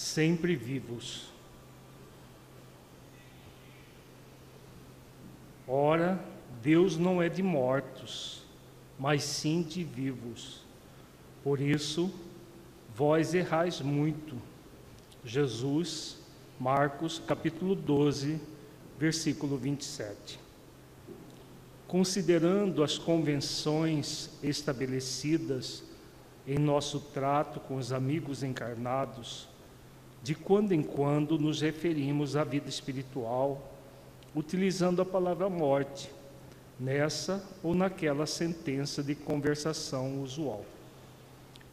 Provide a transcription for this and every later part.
sempre vivos. Ora, Deus não é de mortos, mas sim de vivos. Por isso, vós errais muito. Jesus, Marcos, capítulo 12, versículo 27. Considerando as convenções estabelecidas em nosso trato com os amigos encarnados, de quando em quando nos referimos à vida espiritual utilizando a palavra morte, nessa ou naquela sentença de conversação usual.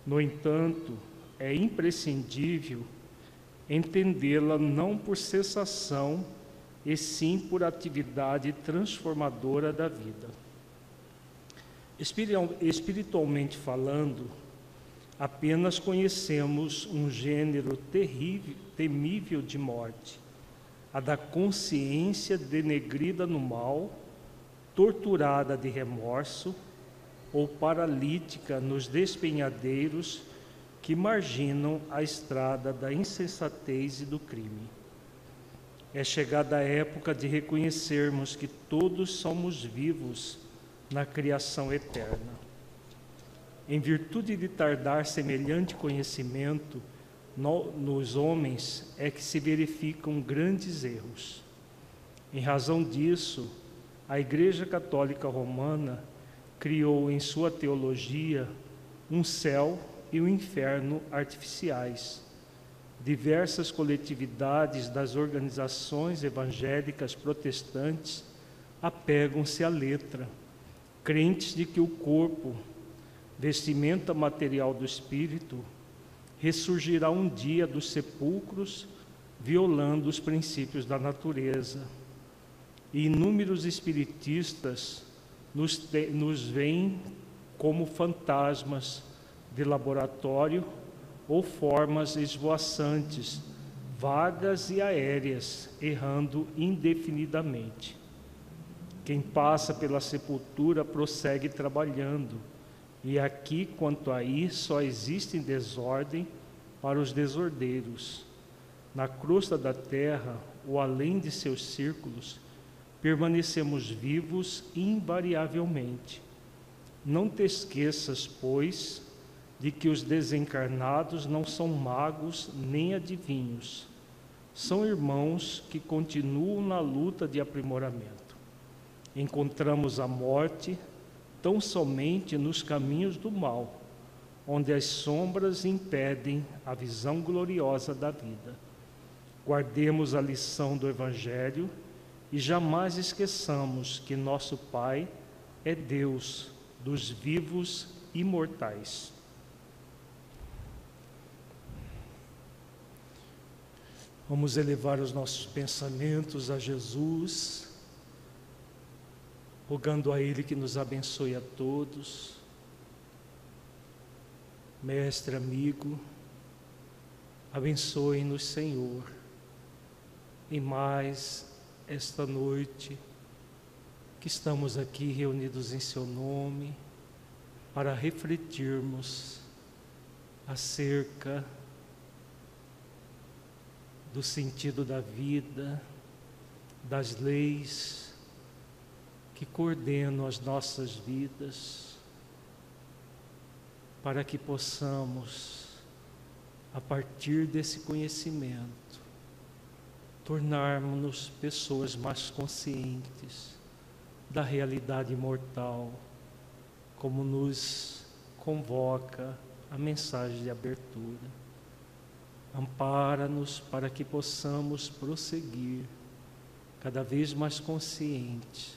No entanto, é imprescindível entendê-la não por cessação, e sim por atividade transformadora da vida. Espiritualmente falando, apenas conhecemos um gênero terrível, temível de morte a da consciência denegrida no mal, torturada de remorso ou paralítica nos despenhadeiros que marginam a estrada da insensatez e do crime. É chegada a época de reconhecermos que todos somos vivos na criação eterna. Em virtude de tardar semelhante conhecimento, no, nos homens é que se verificam grandes erros. Em razão disso, a Igreja Católica Romana criou em sua teologia um céu e um inferno artificiais. Diversas coletividades das organizações evangélicas protestantes apegam-se à letra, crentes de que o corpo, vestimenta material do espírito, ressurgirá um dia dos sepulcros, violando os princípios da natureza. E inúmeros espiritistas nos, te, nos veem como fantasmas de laboratório ou formas esvoaçantes, vagas e aéreas, errando indefinidamente. Quem passa pela sepultura prossegue trabalhando e aqui, quanto aí, só existe desordem para os desordeiros. Na crosta da terra, ou além de seus círculos, permanecemos vivos invariavelmente. Não te esqueças, pois, de que os desencarnados não são magos nem adivinhos. São irmãos que continuam na luta de aprimoramento. Encontramos a morte tão somente nos caminhos do mal, onde as sombras impedem a visão gloriosa da vida. Guardemos a lição do Evangelho e jamais esqueçamos que nosso Pai é Deus dos vivos imortais. Vamos elevar os nossos pensamentos a Jesus rogando a Ele que nos abençoe a todos. Mestre, amigo, abençoe-nos, Senhor, em mais esta noite que estamos aqui reunidos em Seu nome para refletirmos acerca do sentido da vida, das leis, que coordenam as nossas vidas, para que possamos, a partir desse conhecimento, tornarmos-nos pessoas mais conscientes da realidade mortal, como nos convoca a mensagem de abertura. Ampara-nos para que possamos prosseguir cada vez mais conscientes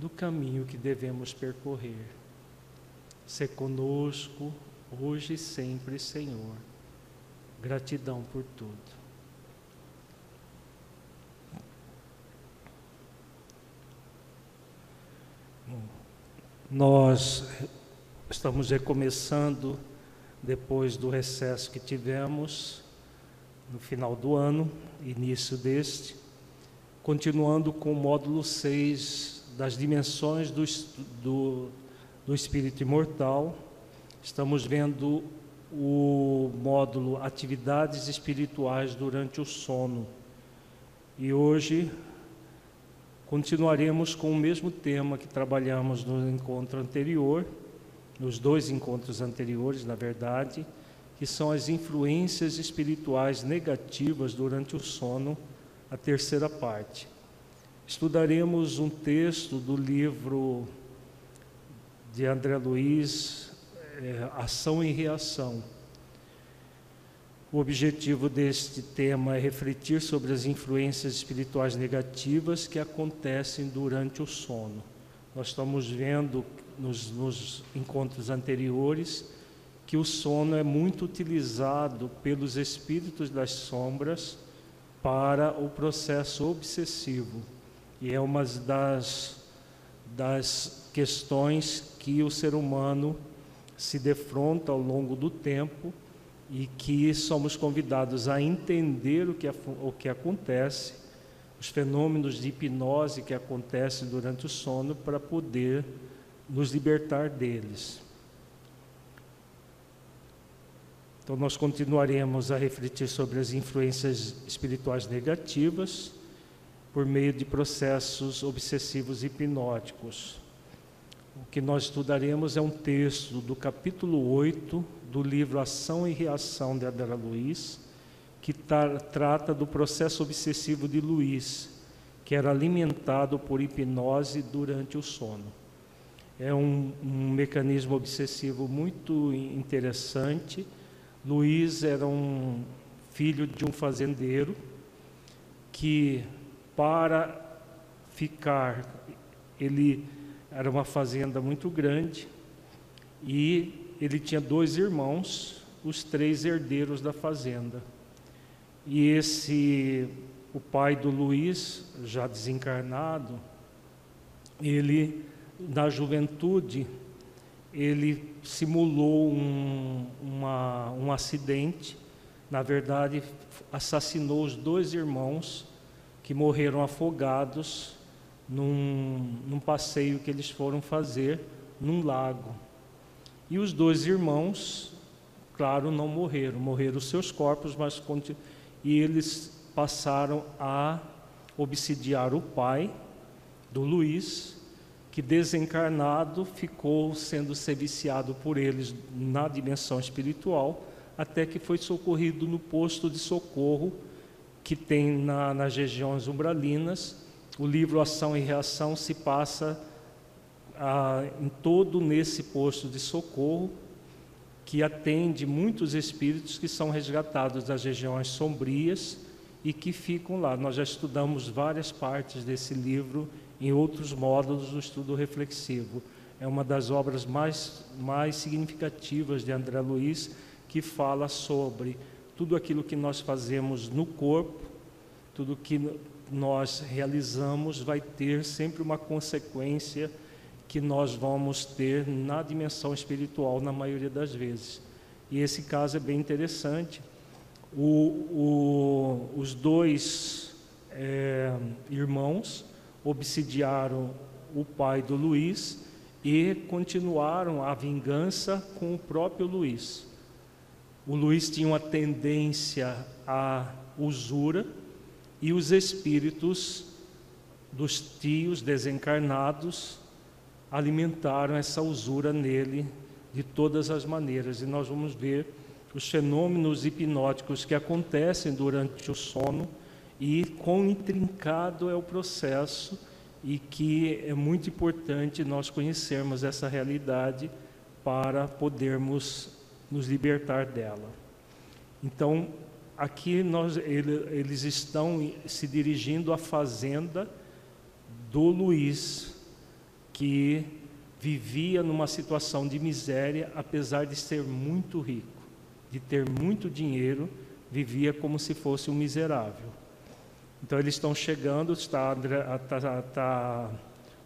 do caminho que devemos percorrer. Se conosco, hoje e sempre, Senhor. Gratidão por tudo. Nós estamos recomeçando depois do recesso que tivemos no final do ano, início deste, continuando com o módulo 6 das dimensões do, do, do espírito imortal, estamos vendo o módulo Atividades Espirituais durante o Sono. E hoje continuaremos com o mesmo tema que trabalhamos no encontro anterior, nos dois encontros anteriores, na verdade, que são as influências espirituais negativas durante o sono, a terceira parte. Estudaremos um texto do livro de André Luiz, é, Ação e Reação. O objetivo deste tema é refletir sobre as influências espirituais negativas que acontecem durante o sono. Nós estamos vendo nos, nos encontros anteriores que o sono é muito utilizado pelos espíritos das sombras para o processo obsessivo. E é uma das, das questões que o ser humano se defronta ao longo do tempo e que somos convidados a entender o que, o que acontece, os fenômenos de hipnose que acontecem durante o sono, para poder nos libertar deles. Então, nós continuaremos a refletir sobre as influências espirituais negativas por meio de processos obsessivos hipnóticos. O que nós estudaremos é um texto do capítulo 8 do livro Ação e Reação de Adela Luiz, que tra trata do processo obsessivo de Luiz, que era alimentado por hipnose durante o sono. É um, um mecanismo obsessivo muito interessante. Luiz era um filho de um fazendeiro que para ficar, ele era uma fazenda muito grande e ele tinha dois irmãos, os três herdeiros da fazenda. E esse, o pai do Luiz, já desencarnado, ele, na juventude, ele simulou um, uma, um acidente, na verdade, assassinou os dois irmãos que morreram afogados num, num passeio que eles foram fazer num lago. E os dois irmãos, claro, não morreram, morreram seus corpos, mas e eles passaram a obsidiar o pai do Luiz, que desencarnado ficou sendo serviciado por eles na dimensão espiritual, até que foi socorrido no posto de socorro que tem na, nas regiões umbralinas. O livro Ação e Reação se passa ah, em todo nesse posto de socorro, que atende muitos espíritos que são resgatados das regiões sombrias e que ficam lá. Nós já estudamos várias partes desse livro em outros módulos do estudo reflexivo. É uma das obras mais, mais significativas de André Luiz, que fala sobre tudo aquilo que nós fazemos no corpo, tudo que nós realizamos vai ter sempre uma consequência que nós vamos ter na dimensão espiritual na maioria das vezes. E esse caso é bem interessante. O, o, os dois é, irmãos obsidiaram o pai do Luiz e continuaram a vingança com o próprio Luiz. O Luiz tinha uma tendência à usura e os espíritos dos tios desencarnados alimentaram essa usura nele de todas as maneiras. E nós vamos ver os fenômenos hipnóticos que acontecem durante o sono e quão intrincado é o processo e que é muito importante nós conhecermos essa realidade para podermos nos libertar dela. Então, aqui nós, ele, eles estão se dirigindo à fazenda do Luiz, que vivia numa situação de miséria, apesar de ser muito rico, de ter muito dinheiro, vivia como se fosse um miserável. Então eles estão chegando, está, André, está, está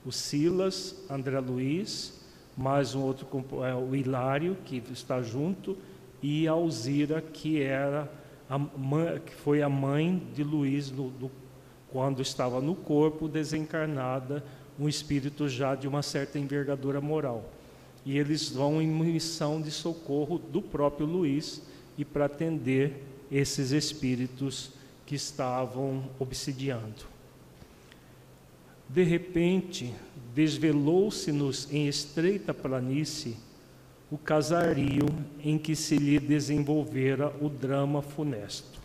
o Silas, André Luiz, mais um outro, é, o Hilário, que está junto, e a Alzira, que, era a mãe, que foi a mãe de Luiz no, do, quando estava no corpo, desencarnada, um espírito já de uma certa envergadura moral. e eles vão em missão de socorro do próprio Luiz e para atender esses espíritos que estavam obsidiando. De repente, desvelou-se-nos em estreita planície o casario em que se lhe desenvolvera o drama funesto.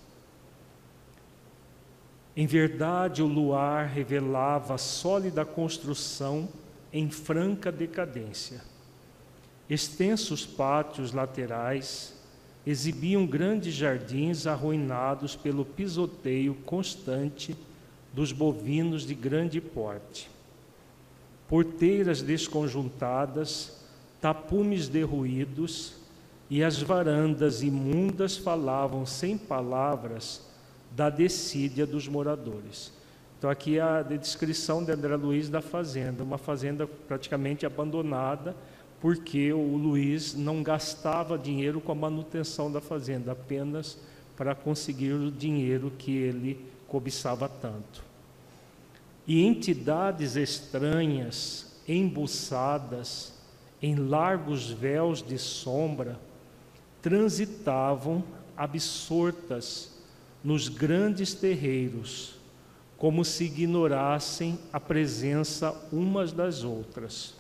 Em verdade, o luar revelava sólida construção em franca decadência. Extensos pátios laterais exibiam grandes jardins arruinados pelo pisoteio constante dos bovinos de grande porte. Porteiras desconjuntadas, tapumes derruídos e as varandas imundas falavam sem palavras da decídia dos moradores. Então aqui é a descrição de André Luiz da fazenda, uma fazenda praticamente abandonada, porque o Luiz não gastava dinheiro com a manutenção da fazenda, apenas para conseguir o dinheiro que ele cobiçava tanto. E entidades estranhas, embuçadas em largos véus de sombra, transitavam absortas nos grandes terreiros, como se ignorassem a presença umas das outras.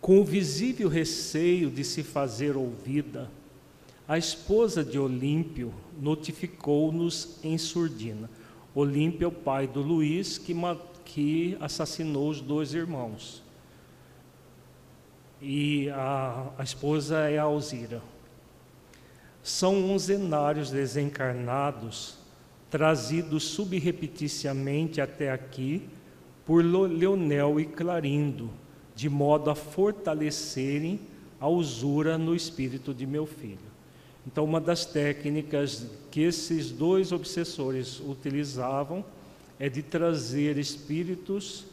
Com o visível receio de se fazer ouvida, a esposa de Olímpio notificou-nos em surdina. Olímpio é o pai do Luiz que, que assassinou os dois irmãos. E a, a esposa é a Alzira. São onzenários desencarnados trazidos subrepeticiamente até aqui por Leonel e Clarindo, de modo a fortalecerem a usura no espírito de meu filho. Então, uma das técnicas que esses dois obsessores utilizavam é de trazer espíritos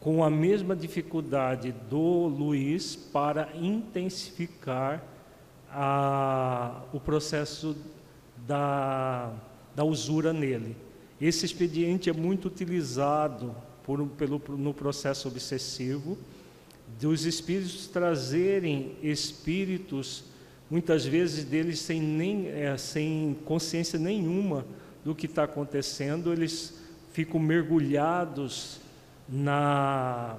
com a mesma dificuldade do Luiz para intensificar a, o processo da, da usura nele. Esse expediente é muito utilizado por, pelo, no processo obsessivo, dos espíritos trazerem espíritos, muitas vezes deles sem, nem, é, sem consciência nenhuma do que está acontecendo, eles ficam mergulhados na,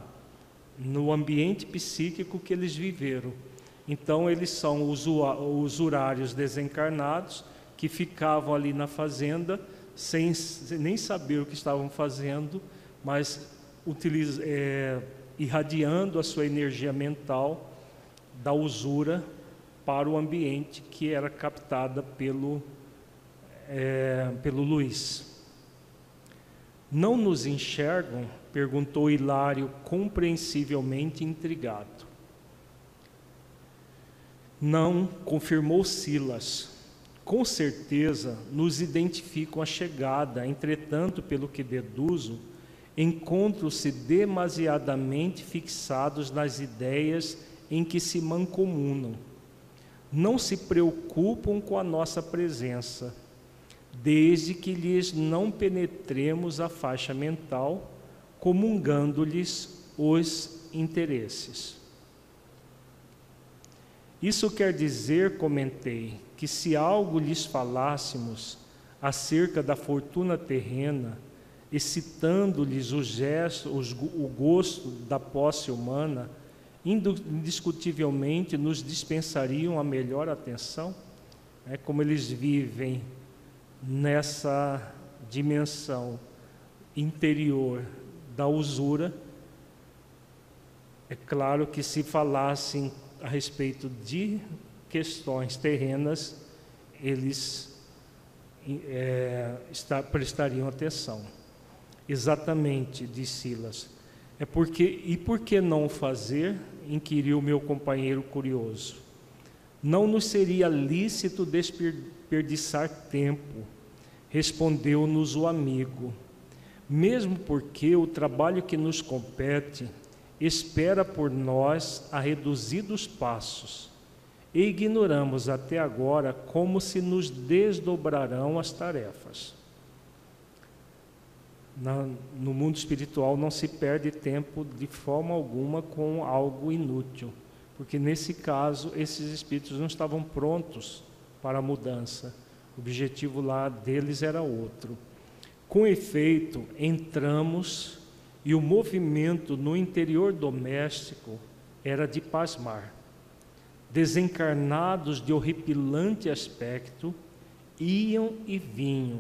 no ambiente psíquico que eles viveram. Então, eles são usurários desencarnados que ficavam ali na fazenda sem, nem saber o que estavam fazendo, mas é, irradiando a sua energia mental da usura para o ambiente que era captada pelo, é, pelo Luiz. Não nos enxergam Perguntou Hilário, compreensivelmente intrigado. Não, confirmou Silas. Com certeza nos identificam a chegada, entretanto, pelo que deduzo, encontram-se demasiadamente fixados nas ideias em que se mancomunam. Não se preocupam com a nossa presença, desde que lhes não penetremos a faixa mental comungando-lhes os interesses. Isso quer dizer, comentei, que se algo lhes falássemos acerca da fortuna terrena, excitando-lhes o gesto, o gosto da posse humana, indiscutivelmente nos dispensariam a melhor atenção? É como eles vivem nessa dimensão interior da usura. É claro que se falassem a respeito de questões terrenas, eles é, está, prestariam atenção. Exatamente, disse Silas. É porque e por que não fazer? Inquiriu meu companheiro curioso. Não nos seria lícito desperdiçar tempo, respondeu-nos o amigo mesmo porque o trabalho que nos compete espera por nós a reduzidos passos e ignoramos até agora como se nos desdobrarão as tarefas. Na, no mundo espiritual não se perde tempo de forma alguma com algo inútil, porque nesse caso esses espíritos não estavam prontos para a mudança. O objetivo lá deles era outro. Com efeito, entramos e o movimento no interior doméstico era de pasmar. Desencarnados de horripilante aspecto, iam e vinham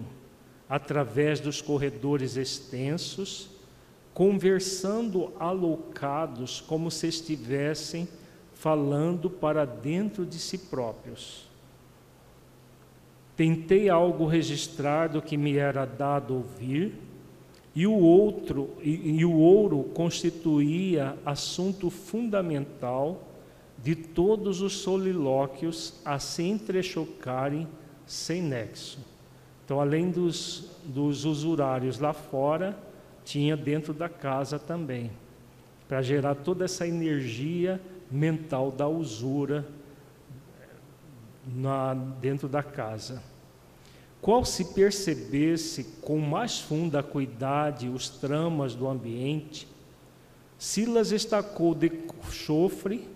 através dos corredores extensos, conversando aloucados como se estivessem falando para dentro de si próprios. Tentei algo registrar do que me era dado ouvir, e o outro e, e o ouro constituía assunto fundamental de todos os solilóquios a se entrechocarem sem nexo. Então, além dos, dos usurários lá fora, tinha dentro da casa também, para gerar toda essa energia mental da usura na, dentro da casa. Qual se percebesse com mais funda acuidade os tramas do ambiente, Silas estacou de chofre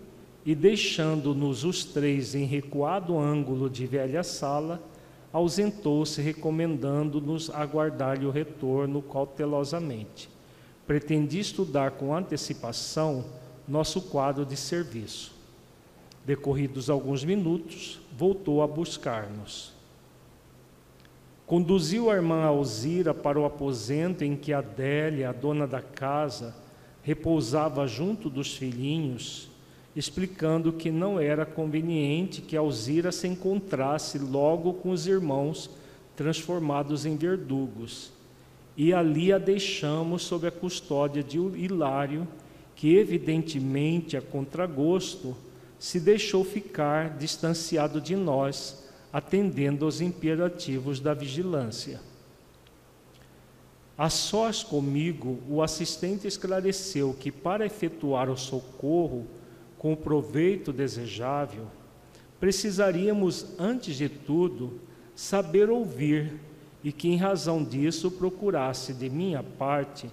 e, deixando-nos os três em recuado ângulo de velha sala, ausentou-se, recomendando-nos aguardar-lhe o retorno cautelosamente. Pretendi estudar com antecipação nosso quadro de serviço. Decorridos alguns minutos, voltou a buscar-nos. Conduziu a irmã Alzira para o aposento em que Adélia, a dona da casa, repousava junto dos filhinhos explicando que não era conveniente que Alzira se encontrasse logo com os irmãos transformados em verdugos. E ali a deixamos sob a custódia de Hilário, que evidentemente a contragosto se deixou ficar distanciado de nós, atendendo aos imperativos da vigilância. A sós comigo, o assistente esclareceu que para efetuar o socorro com o proveito desejável, precisaríamos, antes de tudo, saber ouvir e que, em razão disso, procurasse, de minha parte,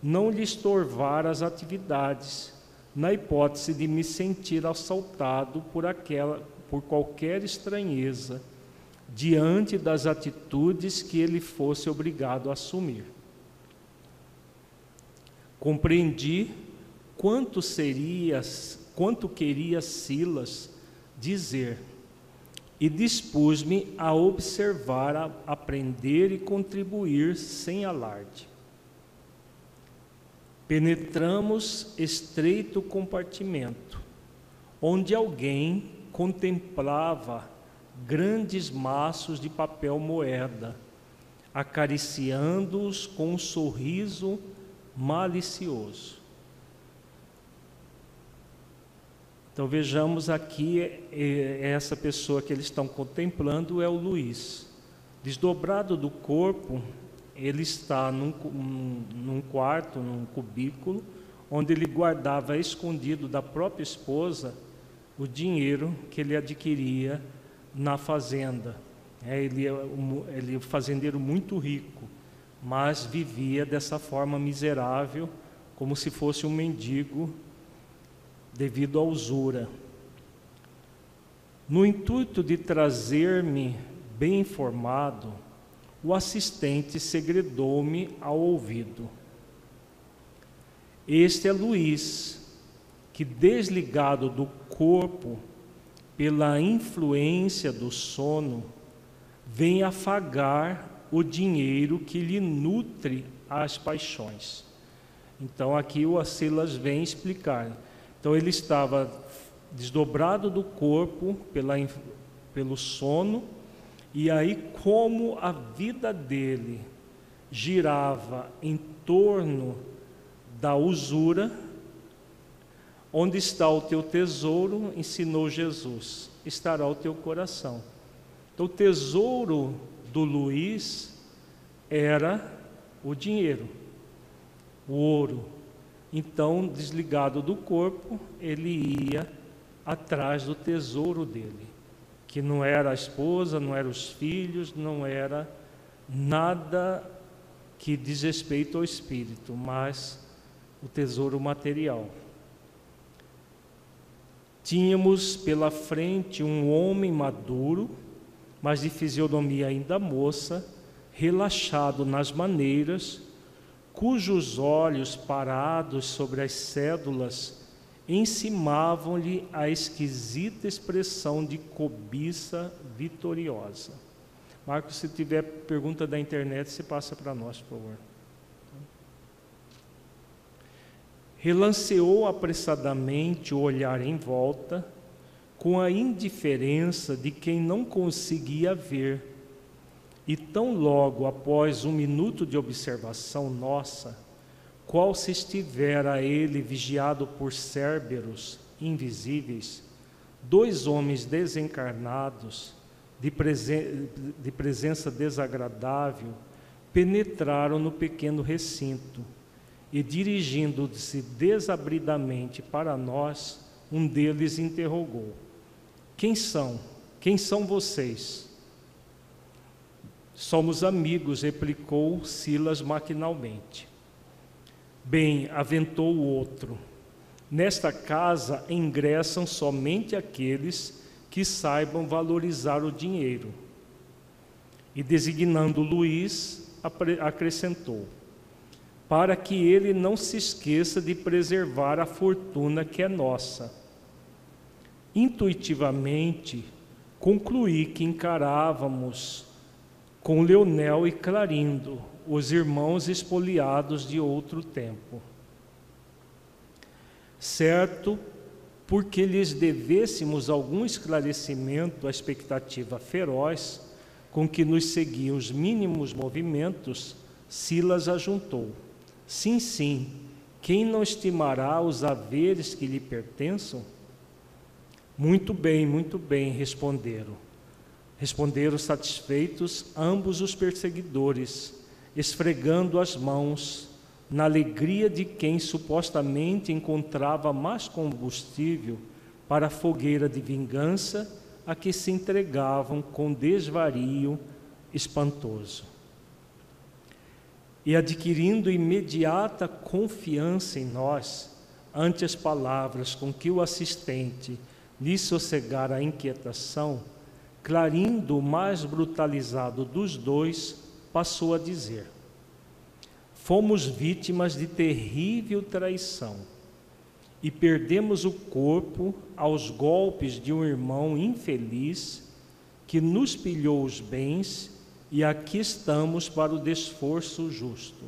não lhe estorvar as atividades, na hipótese de me sentir assaltado por, aquela, por qualquer estranheza diante das atitudes que ele fosse obrigado a assumir. Compreendi quanto seria quanto queria Silas dizer, e dispus-me a observar, a aprender e contribuir sem alarde. Penetramos estreito compartimento, onde alguém contemplava grandes maços de papel moeda, acariciando-os com um sorriso malicioso. Então vejamos aqui é, essa pessoa que eles estão contemplando é o Luiz. Desdobrado do corpo, ele está num, num quarto, num cubículo, onde ele guardava escondido da própria esposa o dinheiro que ele adquiria na fazenda. É, ele, é um, ele é um fazendeiro muito rico, mas vivia dessa forma miserável, como se fosse um mendigo devido à usura. No intuito de trazer-me bem informado, o assistente segredou-me ao ouvido. Este é Luiz, que desligado do corpo pela influência do sono, vem afagar o dinheiro que lhe nutre as paixões. Então aqui o Silas vem explicar então ele estava desdobrado do corpo pela, pelo sono, e aí, como a vida dele girava em torno da usura, onde está o teu tesouro, ensinou Jesus, estará o teu coração. Então, o tesouro do Luiz era o dinheiro, o ouro, então, desligado do corpo, ele ia atrás do tesouro dele, que não era a esposa, não eram os filhos, não era nada que diz respeito ao espírito, mas o tesouro material. Tínhamos pela frente um homem maduro, mas de fisionomia ainda moça, relaxado nas maneiras, cujos olhos parados sobre as cédulas encimavam-lhe a esquisita expressão de cobiça vitoriosa. Marcos, se tiver pergunta da internet, você passa para nós, por favor. Relanceou apressadamente o olhar em volta, com a indiferença de quem não conseguia ver, e tão logo após um minuto de observação nossa, qual se estivera ele vigiado por cérberos invisíveis, dois homens desencarnados, de, presen de presença desagradável, penetraram no pequeno recinto e, dirigindo-se desabridamente para nós, um deles interrogou: Quem são? Quem são vocês? Somos amigos, replicou Silas maquinalmente. Bem, aventou o outro. Nesta casa ingressam somente aqueles que saibam valorizar o dinheiro. E designando Luís, acrescentou: para que ele não se esqueça de preservar a fortuna que é nossa. Intuitivamente, concluí que encarávamos com Leonel e Clarindo os irmãos espoliados de outro tempo. Certo, porque lhes devêssemos algum esclarecimento à expectativa feroz com que nos seguiam os mínimos movimentos, Silas ajuntou: Sim, sim, quem não estimará os haveres que lhe pertençam? Muito bem, muito bem, responderam. Responderam satisfeitos ambos os perseguidores esfregando as mãos, na alegria de quem supostamente encontrava mais combustível para a fogueira de vingança a que se entregavam com desvario espantoso. E adquirindo imediata confiança em nós, ante as palavras com que o assistente lhe sossegara a inquietação, Clarindo, o mais brutalizado dos dois, passou a dizer: Fomos vítimas de terrível traição e perdemos o corpo aos golpes de um irmão infeliz que nos pilhou os bens e aqui estamos para o desforço justo.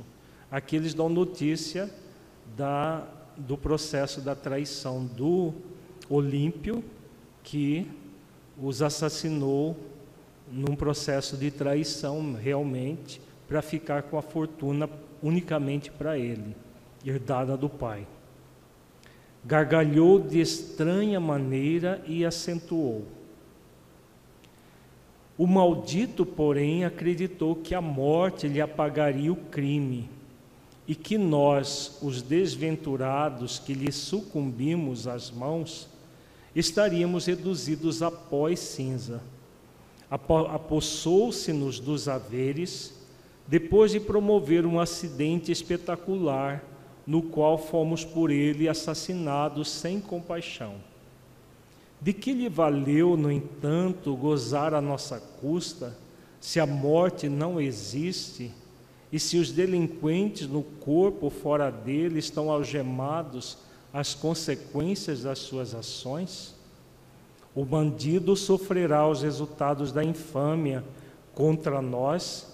Aqui eles dão notícia da, do processo da traição do Olímpio, que os assassinou num processo de traição realmente, para ficar com a fortuna unicamente para ele, herdada do pai. Gargalhou de estranha maneira e acentuou. O maldito, porém, acreditou que a morte lhe apagaria o crime e que nós, os desventurados que lhe sucumbimos às mãos, estaríamos reduzidos a pó e cinza apossou-se-nos dos haveres, depois de promover um acidente espetacular, no qual fomos por ele assassinados sem compaixão. De que lhe valeu, no entanto, gozar a nossa custa, se a morte não existe e se os delinquentes no corpo fora dele estão algemados às consequências das suas ações? O bandido sofrerá os resultados da infâmia contra nós,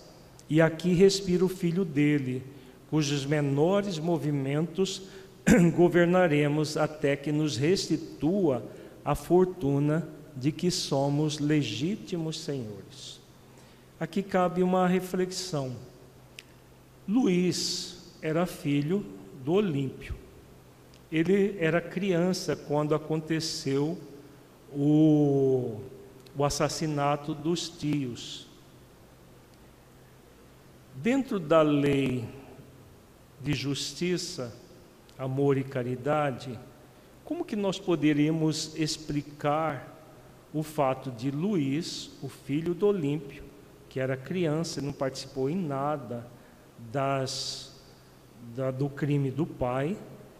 e aqui respira o filho dele, cujos menores movimentos governaremos até que nos restitua a fortuna de que somos legítimos senhores. Aqui cabe uma reflexão. Luís era filho do Olímpio. Ele era criança quando aconteceu o, o assassinato dos tios. Dentro da lei de justiça, amor e caridade, como que nós poderíamos explicar o fato de Luís, o filho do Olímpio, que era criança e não participou em nada das, da, do crime do pai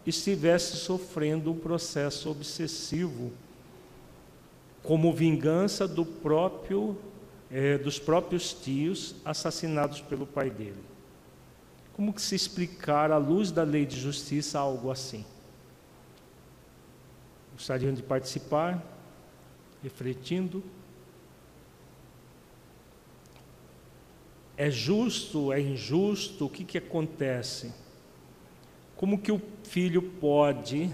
estivesse sofrendo um processo obsessivo como vingança do próprio, é, dos próprios tios assassinados pelo pai dele. Como que se explicar à luz da lei de justiça algo assim? Gostariam de participar, refletindo? É justo, é injusto? O que, que acontece? Como que o filho pode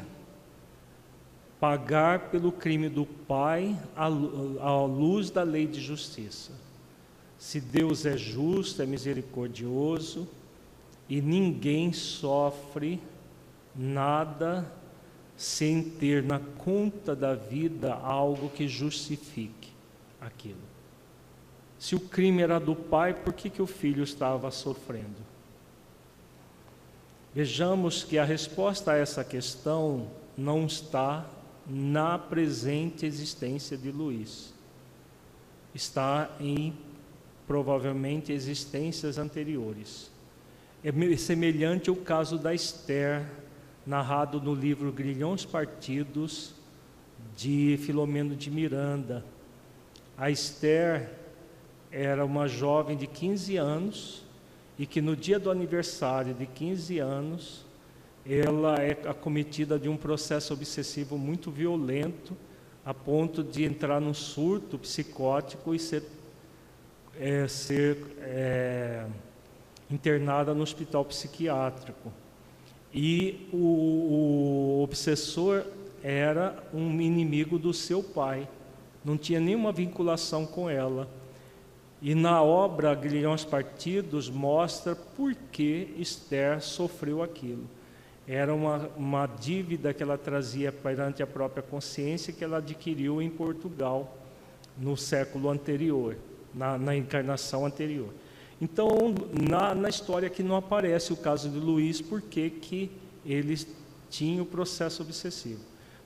pagar pelo crime do pai à luz da lei de justiça? Se Deus é justo, é misericordioso e ninguém sofre nada sem ter na conta da vida algo que justifique aquilo. Se o crime era do pai, por que, que o filho estava sofrendo? Vejamos que a resposta a essa questão não está na presente existência de Luís. Está em provavelmente existências anteriores. É semelhante ao caso da Esther, narrado no livro Grilhões Partidos de Filomeno de Miranda. A Esther era uma jovem de 15 anos e que no dia do aniversário de 15 anos ela é acometida de um processo obsessivo muito violento, a ponto de entrar num surto psicótico e ser, é, ser é, internada no hospital psiquiátrico. E o, o obsessor era um inimigo do seu pai, não tinha nenhuma vinculação com ela. E na obra Grilhões Partidos mostra por que Esther sofreu aquilo. Era uma, uma dívida que ela trazia perante a própria consciência que ela adquiriu em Portugal no século anterior, na, na encarnação anterior. Então, na, na história que não aparece o caso de Luís, porque que ele tinha o processo obsessivo.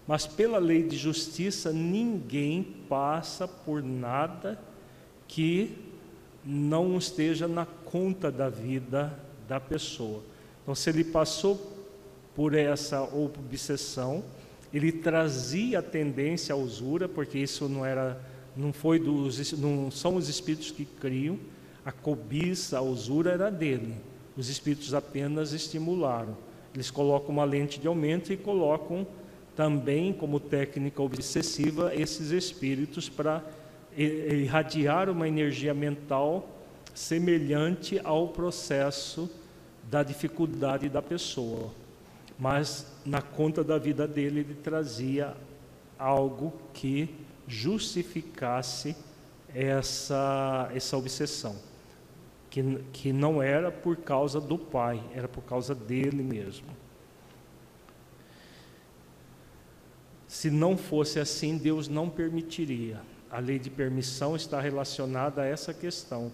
Mas pela lei de justiça, ninguém passa por nada que não esteja na conta da vida da pessoa. Então, se ele passou por essa obsessão, ele trazia a tendência à usura, porque isso não era, não foi dos, não são os espíritos que criam. A cobiça, a usura era dele. Os espíritos apenas estimularam. Eles colocam uma lente de aumento e colocam também como técnica obsessiva esses espíritos para irradiar uma energia mental semelhante ao processo da dificuldade da pessoa. Mas na conta da vida dele, ele trazia algo que justificasse essa, essa obsessão, que, que não era por causa do pai, era por causa dele mesmo. Se não fosse assim, Deus não permitiria a lei de permissão está relacionada a essa questão.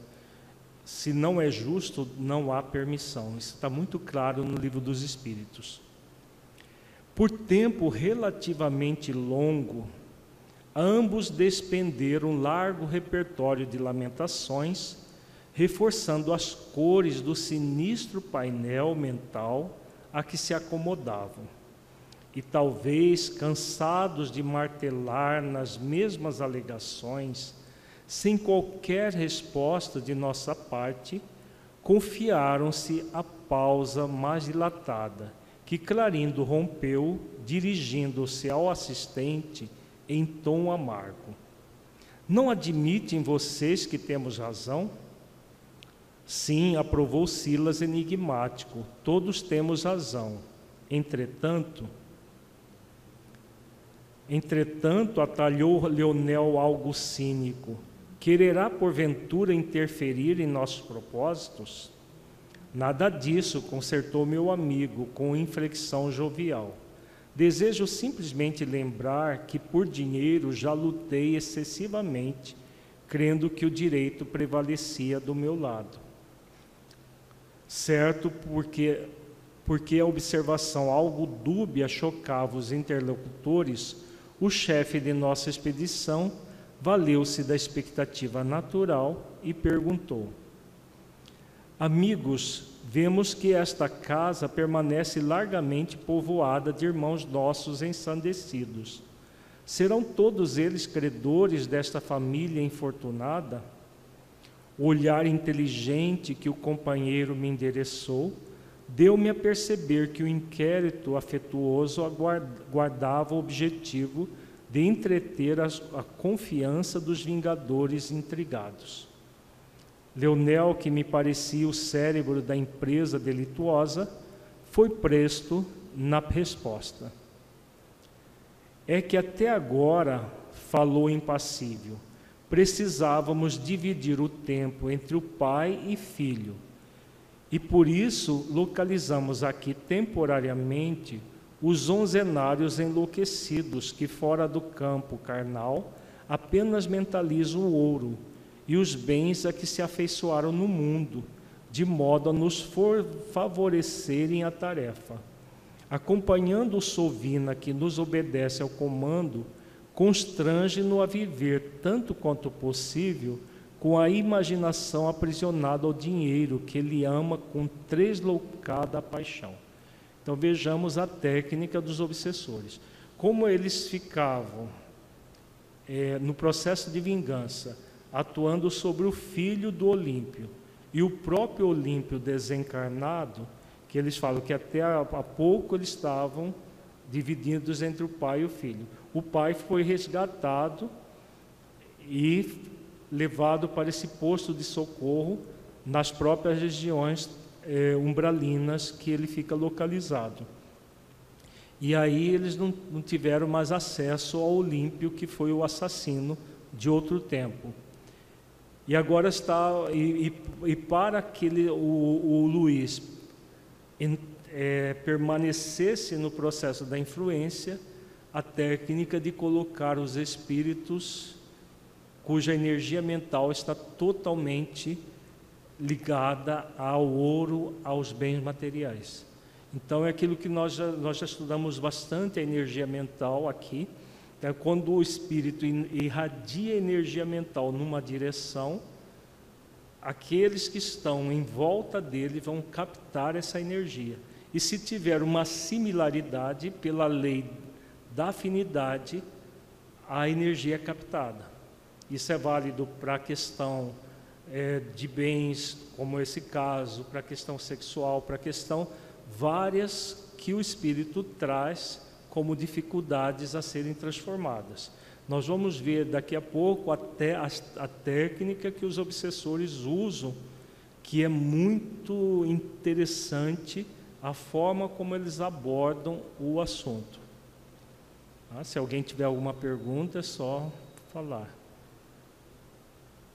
Se não é justo, não há permissão. Isso está muito claro no livro dos Espíritos. Por tempo relativamente longo, ambos despenderam um largo repertório de lamentações, reforçando as cores do sinistro painel mental a que se acomodavam e talvez cansados de martelar nas mesmas alegações, sem qualquer resposta de nossa parte, confiaram-se à pausa mais dilatada, que Clarindo rompeu, dirigindo-se ao assistente em tom amargo. Não admitem vocês que temos razão? Sim, aprovou Silas enigmático, todos temos razão. Entretanto, Entretanto, atalhou Leonel algo cínico. Quererá porventura interferir em nossos propósitos? Nada disso, consertou meu amigo com inflexão jovial. Desejo simplesmente lembrar que por dinheiro já lutei excessivamente, crendo que o direito prevalecia do meu lado. Certo, porque porque a observação algo dúbia chocava os interlocutores, o chefe de nossa expedição valeu-se da expectativa natural e perguntou: Amigos, vemos que esta casa permanece largamente povoada de irmãos nossos ensandecidos. Serão todos eles credores desta família infortunada? O olhar inteligente que o companheiro me endereçou deu-me a perceber que o inquérito afetuoso guardava o objetivo de entreter a, a confiança dos vingadores intrigados. Leonel, que me parecia o cérebro da empresa delituosa, foi presto na resposta. É que até agora falou impassível. Precisávamos dividir o tempo entre o pai e filho. E por isso localizamos aqui temporariamente os onzenários enlouquecidos que, fora do campo carnal, apenas mentalizam o ouro e os bens a que se afeiçoaram no mundo, de modo a nos favorecerem a tarefa. Acompanhando o Sovina que nos obedece ao comando, constrange-no a viver tanto quanto possível com a imaginação aprisionada ao dinheiro que ele ama com tresloucada paixão. Então vejamos a técnica dos obsessores. Como eles ficavam é, no processo de vingança, atuando sobre o filho do Olímpio. E o próprio Olímpio desencarnado, que eles falam que até há pouco eles estavam divididos entre o pai e o filho. O pai foi resgatado e levado para esse posto de socorro nas próprias regiões é, umbralinas que ele fica localizado. E aí eles não, não tiveram mais acesso ao Olímpio, que foi o assassino de outro tempo. E agora está, e, e, e para que ele, o, o Luiz em, é, permanecesse no processo da influência, a técnica de colocar os espíritos cuja energia mental está totalmente ligada ao ouro, aos bens materiais. Então é aquilo que nós já, nós já estudamos bastante a energia mental aqui é quando o espírito irradia energia mental numa direção, aqueles que estão em volta dele vão captar essa energia. E se tiver uma similaridade pela lei da afinidade, a energia é captada. Isso é válido para a questão é, de bens, como esse caso, para a questão sexual, para a questão várias que o espírito traz como dificuldades a serem transformadas. Nós vamos ver daqui a pouco até a, a técnica que os obsessores usam, que é muito interessante a forma como eles abordam o assunto. Ah, se alguém tiver alguma pergunta, é só falar.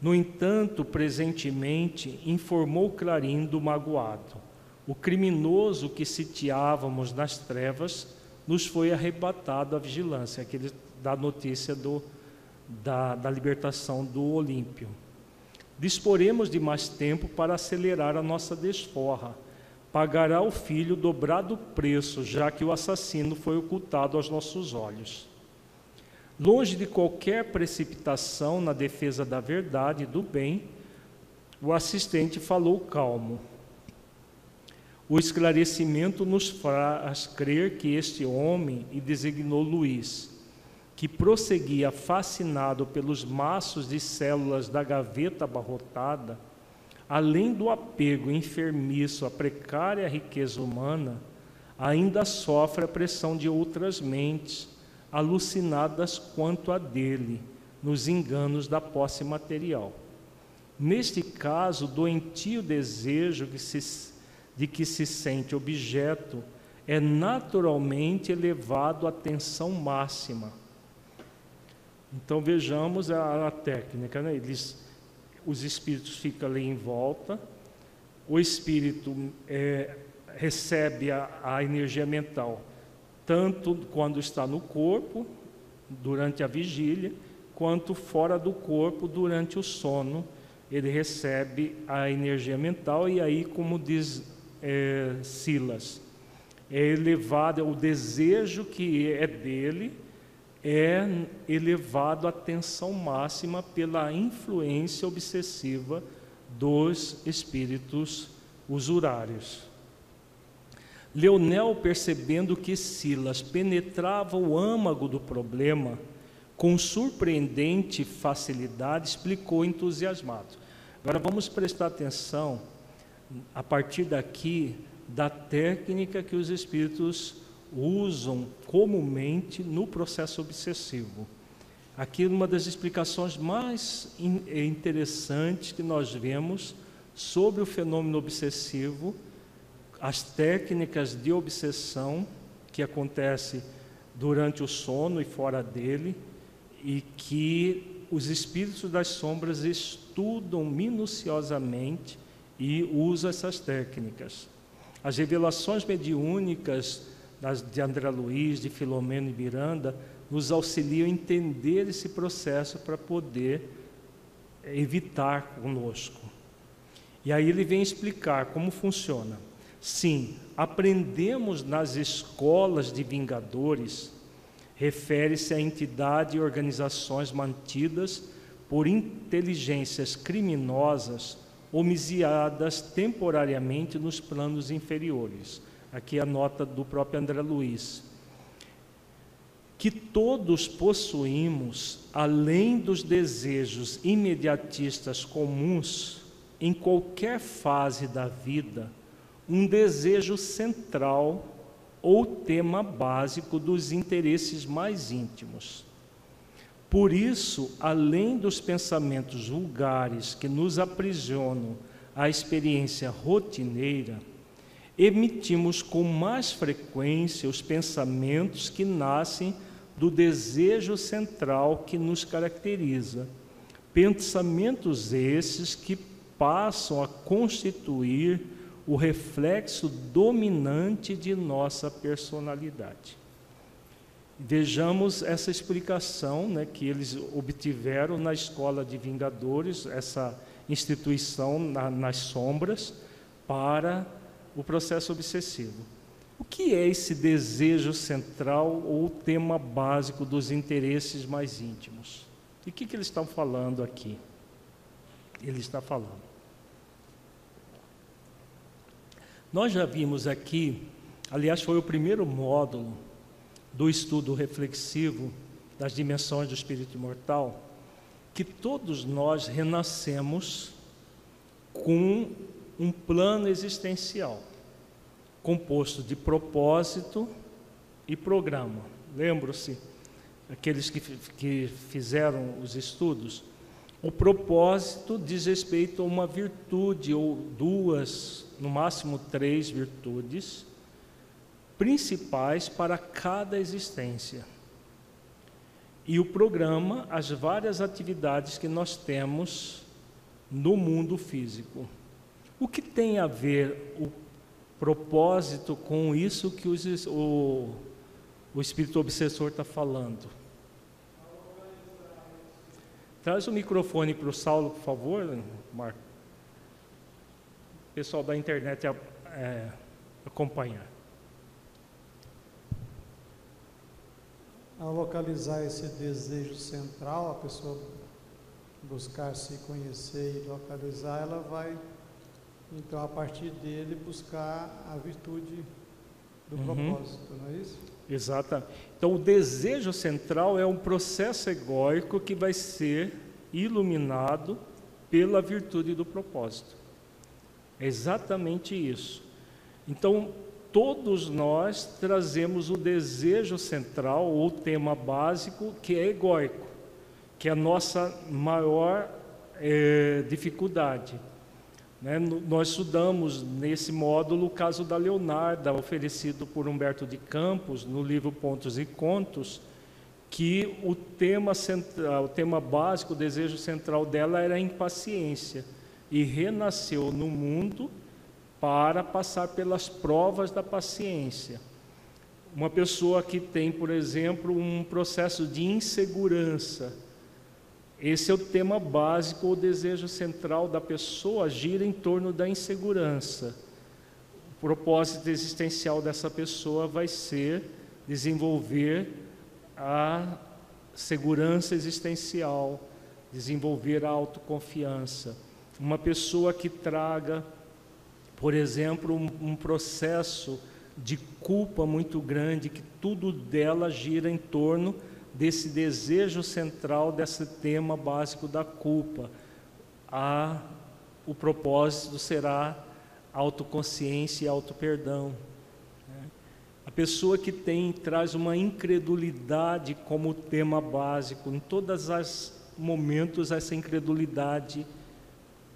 No entanto, presentemente, informou Clarim do magoado. O criminoso que sitiávamos nas trevas nos foi arrebatado a vigilância, aquele da notícia do, da, da libertação do Olímpio. Disporemos de mais tempo para acelerar a nossa desforra. Pagará o filho dobrado preço, já que o assassino foi ocultado aos nossos olhos. Longe de qualquer precipitação na defesa da verdade e do bem, o assistente falou calmo. O esclarecimento nos faz crer que este homem, e designou Luiz, que prosseguia fascinado pelos maços de células da gaveta abarrotada, além do apego enfermiço à precária riqueza humana, ainda sofre a pressão de outras mentes, alucinadas quanto a dele, nos enganos da posse material. Neste caso, doentio desejo que se de que se sente objeto é naturalmente elevado à tensão máxima. Então vejamos a, a técnica, né? Eles, os espíritos ficam ali em volta, o espírito é, recebe a, a energia mental tanto quando está no corpo durante a vigília, quanto fora do corpo durante o sono, ele recebe a energia mental e aí, como diz é, Silas. É elevado, o desejo que é dele é elevado à tensão máxima pela influência obsessiva dos espíritos usurários. Leonel, percebendo que Silas penetrava o âmago do problema, com surpreendente facilidade, explicou entusiasmado. Agora vamos prestar atenção, a partir daqui, da técnica que os espíritos usam comumente no processo obsessivo. Aqui uma das explicações mais interessantes que nós vemos sobre o fenômeno obsessivo, as técnicas de obsessão que acontece durante o sono e fora dele e que os espíritos das sombras estudam minuciosamente e usam essas técnicas. As revelações mediúnicas de André Luiz, de Filomeno e Miranda, nos auxiliam a entender esse processo para poder evitar conosco. E aí ele vem explicar como funciona. Sim, aprendemos nas escolas de vingadores, refere-se a entidade e organizações mantidas por inteligências criminosas homiciadas temporariamente nos planos inferiores. Aqui a nota do próprio André Luiz. Que todos possuímos, além dos desejos imediatistas comuns, em qualquer fase da vida, um desejo central ou tema básico dos interesses mais íntimos. Por isso, além dos pensamentos vulgares que nos aprisionam à experiência rotineira, emitimos com mais frequência os pensamentos que nascem do desejo central que nos caracteriza. Pensamentos esses que passam a constituir o reflexo dominante de nossa personalidade. Vejamos essa explicação né, que eles obtiveram na Escola de Vingadores, essa instituição na, nas sombras, para o processo obsessivo. O que é esse desejo central ou tema básico dos interesses mais íntimos? E o que, que eles estão falando aqui? Ele está falando. Nós já vimos aqui, aliás, foi o primeiro módulo do estudo reflexivo das dimensões do espírito imortal, que todos nós renascemos com um plano existencial composto de propósito e programa. Lembram-se, aqueles que, que fizeram os estudos? O propósito diz respeito a uma virtude ou duas, no máximo três virtudes principais para cada existência. E o programa, as várias atividades que nós temos no mundo físico. O que tem a ver o propósito com isso que os, o, o espírito obsessor está falando? Traz o microfone para o Saulo, por favor, Marco. Pessoal da internet é, acompanhar. Ao localizar esse desejo central, a pessoa buscar se conhecer e localizar, ela vai, então, a partir dele, buscar a virtude do uhum. propósito, não é isso? Exatamente. Então, o desejo central é um processo egóico que vai ser iluminado pela virtude do propósito. É exatamente isso. Então, todos nós trazemos o desejo central ou tema básico que é egóico, que é a nossa maior é, dificuldade. Né? Nós estudamos nesse módulo o caso da Leonarda, oferecido por Humberto de Campos, no livro Pontos e Contos, que o tema, central, o tema básico, o desejo central dela era a impaciência, e renasceu no mundo para passar pelas provas da paciência. Uma pessoa que tem, por exemplo, um processo de insegurança, esse é o tema básico, o desejo central da pessoa gira em torno da insegurança. O propósito existencial dessa pessoa vai ser desenvolver a segurança existencial, desenvolver a autoconfiança. Uma pessoa que traga por exemplo, um, um processo de culpa muito grande, que tudo dela gira em torno desse desejo central, desse tema básico da culpa. A, o propósito será autoconsciência e autoperdão. Né? A pessoa que tem traz uma incredulidade como tema básico, em todos os momentos essa incredulidade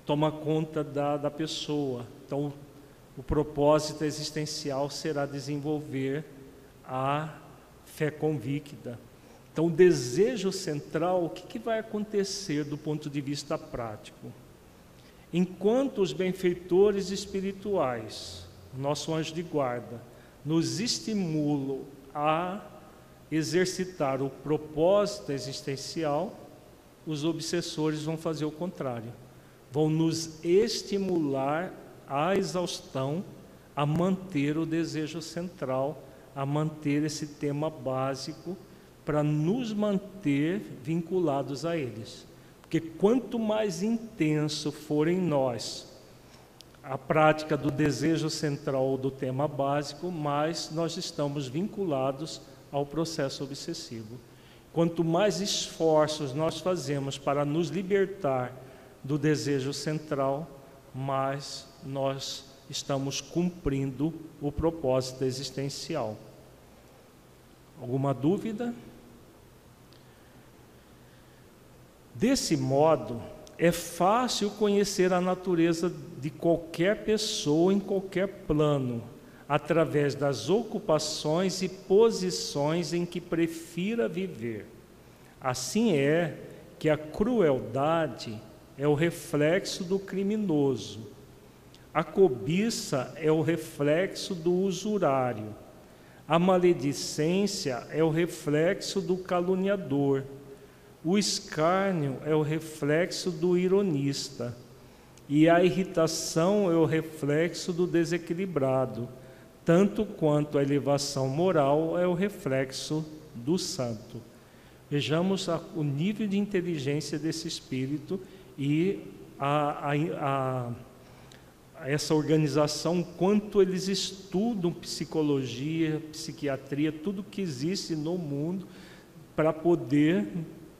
toma conta da, da pessoa. Então, o propósito existencial será desenvolver a fé convicta. Então, o desejo central, o que, que vai acontecer do ponto de vista prático? Enquanto os benfeitores espirituais, nosso anjo de guarda, nos estimulam a exercitar o propósito existencial, os obsessores vão fazer o contrário. Vão nos estimular à exaustão a manter o desejo central, a manter esse tema básico, para nos manter vinculados a eles. Porque quanto mais intenso for em nós a prática do desejo central do tema básico, mais nós estamos vinculados ao processo obsessivo. Quanto mais esforços nós fazemos para nos libertar do desejo central, mais nós estamos cumprindo o propósito existencial. Alguma dúvida? Desse modo, é fácil conhecer a natureza de qualquer pessoa em qualquer plano, através das ocupações e posições em que prefira viver. Assim é que a crueldade é o reflexo do criminoso. A cobiça é o reflexo do usurário. A maledicência é o reflexo do caluniador. O escárnio é o reflexo do ironista. E a irritação é o reflexo do desequilibrado, tanto quanto a elevação moral é o reflexo do santo. Vejamos o nível de inteligência desse espírito e a, a, a, essa organização, quanto eles estudam psicologia, psiquiatria, tudo que existe no mundo, para poder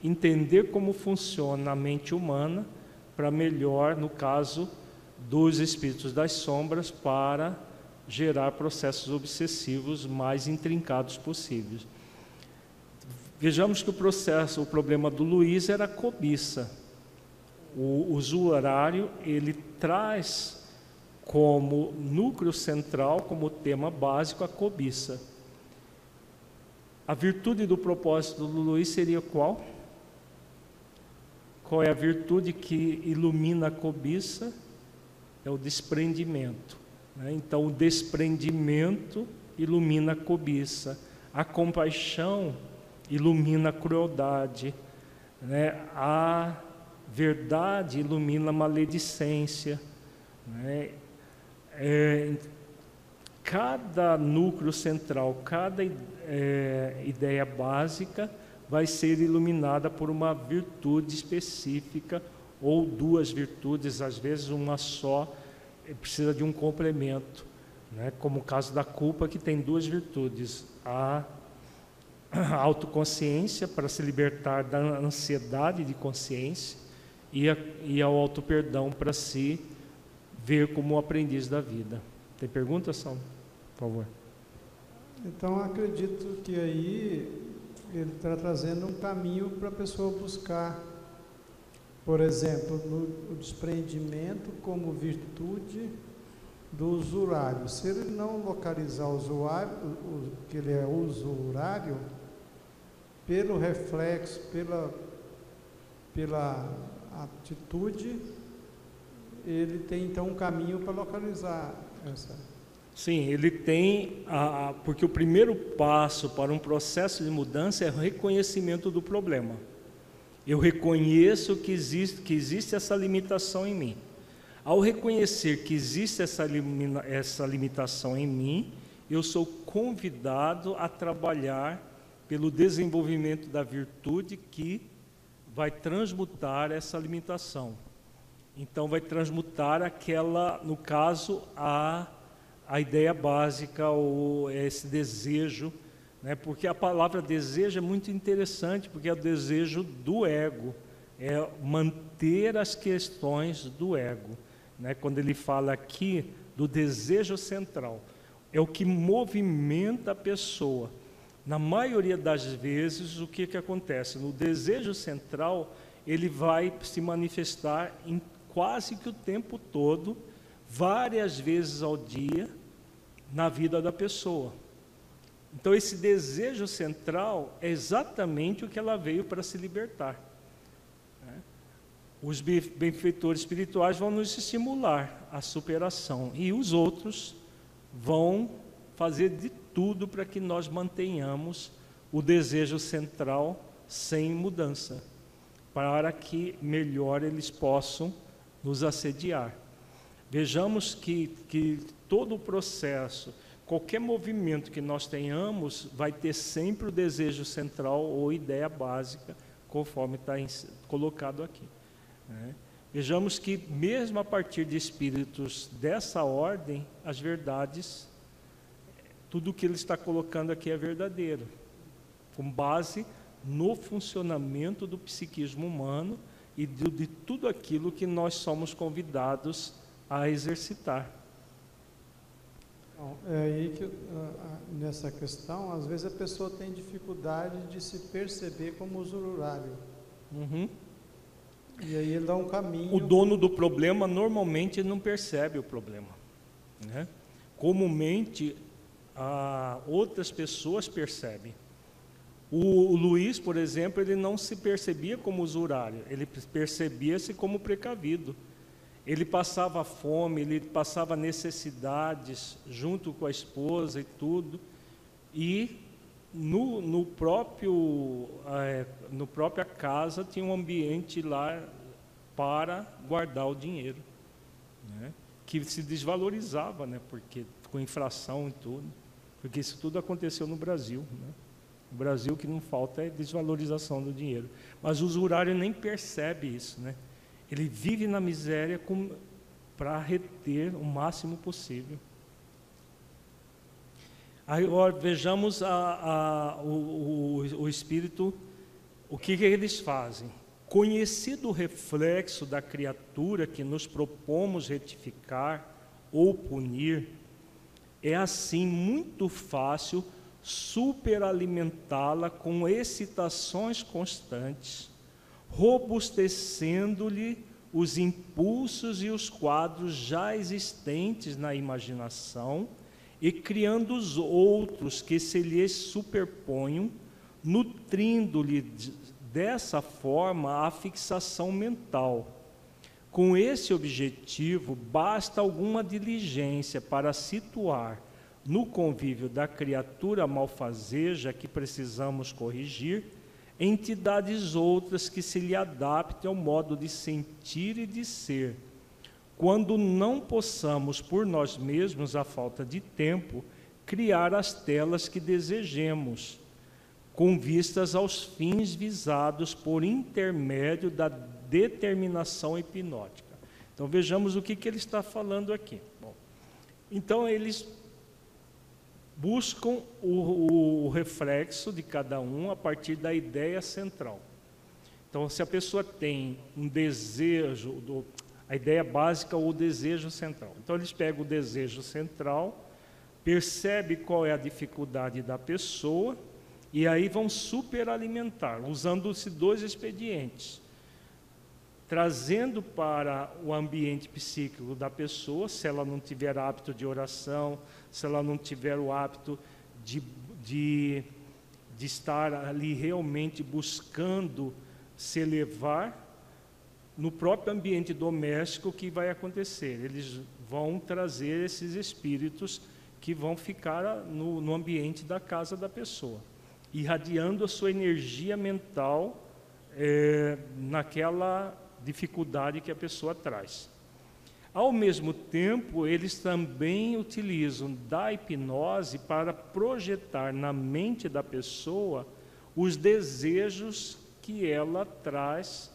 entender como funciona a mente humana, para melhor, no caso dos espíritos das sombras, para gerar processos obsessivos mais intrincados possíveis. Vejamos que o processo, o problema do Luiz era a cobiça o usuário ele traz como núcleo central, como tema básico, a cobiça. A virtude do propósito do Luiz seria qual? Qual é a virtude que ilumina a cobiça? É o desprendimento. Né? Então, o desprendimento ilumina a cobiça, a compaixão ilumina a crueldade, né? a verdade ilumina a maledicência. Né? É, cada núcleo central, cada é, ideia básica vai ser iluminada por uma virtude específica ou duas virtudes, às vezes uma só precisa de um complemento, né? como o caso da culpa que tem duas virtudes: a autoconsciência para se libertar da ansiedade de consciência e, a, e ao auto-perdão para se ver como aprendiz da vida. Tem pergunta, São? Por favor. Então, acredito que aí ele está trazendo um caminho para a pessoa buscar, por exemplo, no, o desprendimento como virtude do usurário. Se ele não localizar o usuário, o, que ele é usurário, pelo reflexo, pela, pela atitude, ele tem então um caminho para localizar essa. Sim, ele tem, a, porque o primeiro passo para um processo de mudança é o reconhecimento do problema. Eu reconheço que existe, que existe essa limitação em mim. Ao reconhecer que existe essa, essa limitação em mim, eu sou convidado a trabalhar pelo desenvolvimento da virtude que vai transmutar essa limitação. Então vai transmutar aquela, no caso, a, a ideia básica ou esse desejo, né? porque a palavra desejo é muito interessante, porque é o desejo do ego, é manter as questões do ego. Né? Quando ele fala aqui do desejo central, é o que movimenta a pessoa. Na maioria das vezes, o que, que acontece? No desejo central, ele vai se manifestar em quase que o tempo todo, várias vezes ao dia, na vida da pessoa. Então, esse desejo central é exatamente o que ela veio para se libertar. Né? Os benfeitores espirituais vão nos estimular a superação e os outros vão fazer de tudo para que nós mantenhamos o desejo central sem mudança, para que melhor eles possam nos assediar. Vejamos que, que todo o processo, qualquer movimento que nós tenhamos, vai ter sempre o desejo central ou ideia básica, conforme está colocado aqui. Né? Vejamos que, mesmo a partir de espíritos dessa ordem, as verdades, tudo o que ele está colocando aqui é verdadeiro, com base no funcionamento do psiquismo humano e de, de tudo aquilo que nós somos convidados a exercitar. Bom, é aí que, nessa questão, às vezes a pessoa tem dificuldade de se perceber como usurário. Uhum. E aí ele dá um caminho. O dono do problema normalmente não percebe o problema. Né? Comumente, outras pessoas percebem. O, Luiz, por exemplo, ele não se percebia como usurário, ele percebia-se como precavido. Ele passava fome, ele passava necessidades junto com a esposa e tudo. E no, no próprio é, no própria casa tinha um ambiente lá para guardar o dinheiro, né? que se desvalorizava, né? Porque com inflação e tudo, porque isso tudo aconteceu no Brasil, né? No Brasil, o que não falta é desvalorização do dinheiro. Mas o usurário nem percebe isso, né? Ele vive na miséria para reter o máximo possível. Agora vejamos a, a, o, o, o, espírito, o que, que eles fazem. Conhecido o reflexo da criatura que nos propomos retificar ou punir, é assim muito fácil superalimentá-la com excitações constantes, robustecendo-lhe os impulsos e os quadros já existentes na imaginação e criando os outros que se lhes superponham, nutrindo-lhe dessa forma a fixação mental. Com esse objetivo, basta alguma diligência para situar no convívio da criatura malfazeja que precisamos corrigir, entidades outras que se lhe adaptem ao modo de sentir e de ser. Quando não possamos, por nós mesmos, a falta de tempo, criar as telas que desejemos, com vistas aos fins visados por intermédio da determinação hipnótica. Então vejamos o que, que ele está falando aqui. Bom, então eles buscam o, o, reflexo de cada um a partir da ideia central. Então, se a pessoa tem um desejo, do, a ideia básica ou o desejo central. Então, eles pegam o desejo central, percebe qual é a dificuldade da pessoa e aí vão superalimentar, usando-se dois expedientes. Trazendo para o ambiente psíquico da pessoa, se ela não tiver hábito de oração, se ela não tiver o hábito de, de, de estar ali realmente buscando se elevar, no próprio ambiente doméstico o que vai acontecer? Eles vão trazer esses espíritos que vão ficar no, no ambiente da casa da pessoa, irradiando a sua energia mental é, naquela dificuldade que a pessoa traz. Ao mesmo tempo, eles também utilizam da hipnose para projetar na mente da pessoa os desejos que ela traz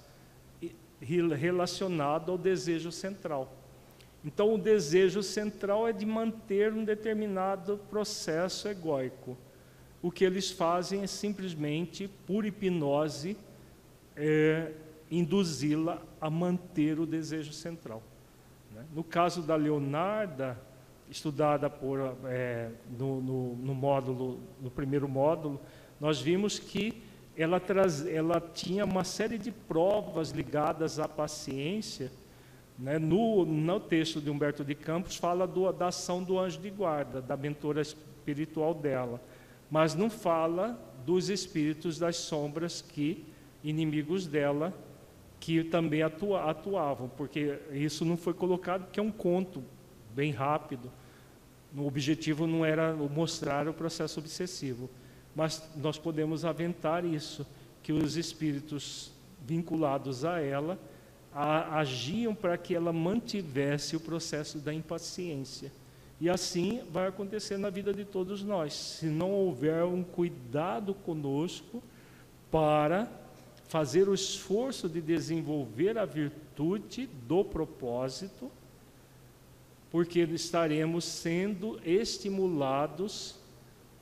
relacionado ao desejo central. Então, o desejo central é de manter um determinado processo egóico. O que eles fazem é simplesmente, por hipnose, é, induzi-la a manter o desejo central. Né? No caso da Leonarda, estudada por, é, no, no, no, módulo, no primeiro módulo, nós vimos que ela, traz, ela tinha uma série de provas ligadas à paciência. Né? No, no texto de Humberto de Campos, fala do, da ação do anjo de guarda, da mentora espiritual dela, mas não fala dos espíritos das sombras que, inimigos dela, que também atua, atuavam, porque isso não foi colocado, porque é um conto bem rápido. O objetivo não era mostrar o processo obsessivo, mas nós podemos aventar isso, que os espíritos vinculados a ela a, agiam para que ela mantivesse o processo da impaciência. E assim vai acontecer na vida de todos nós, se não houver um cuidado conosco para fazer o esforço de desenvolver a virtude do propósito, porque estaremos sendo estimulados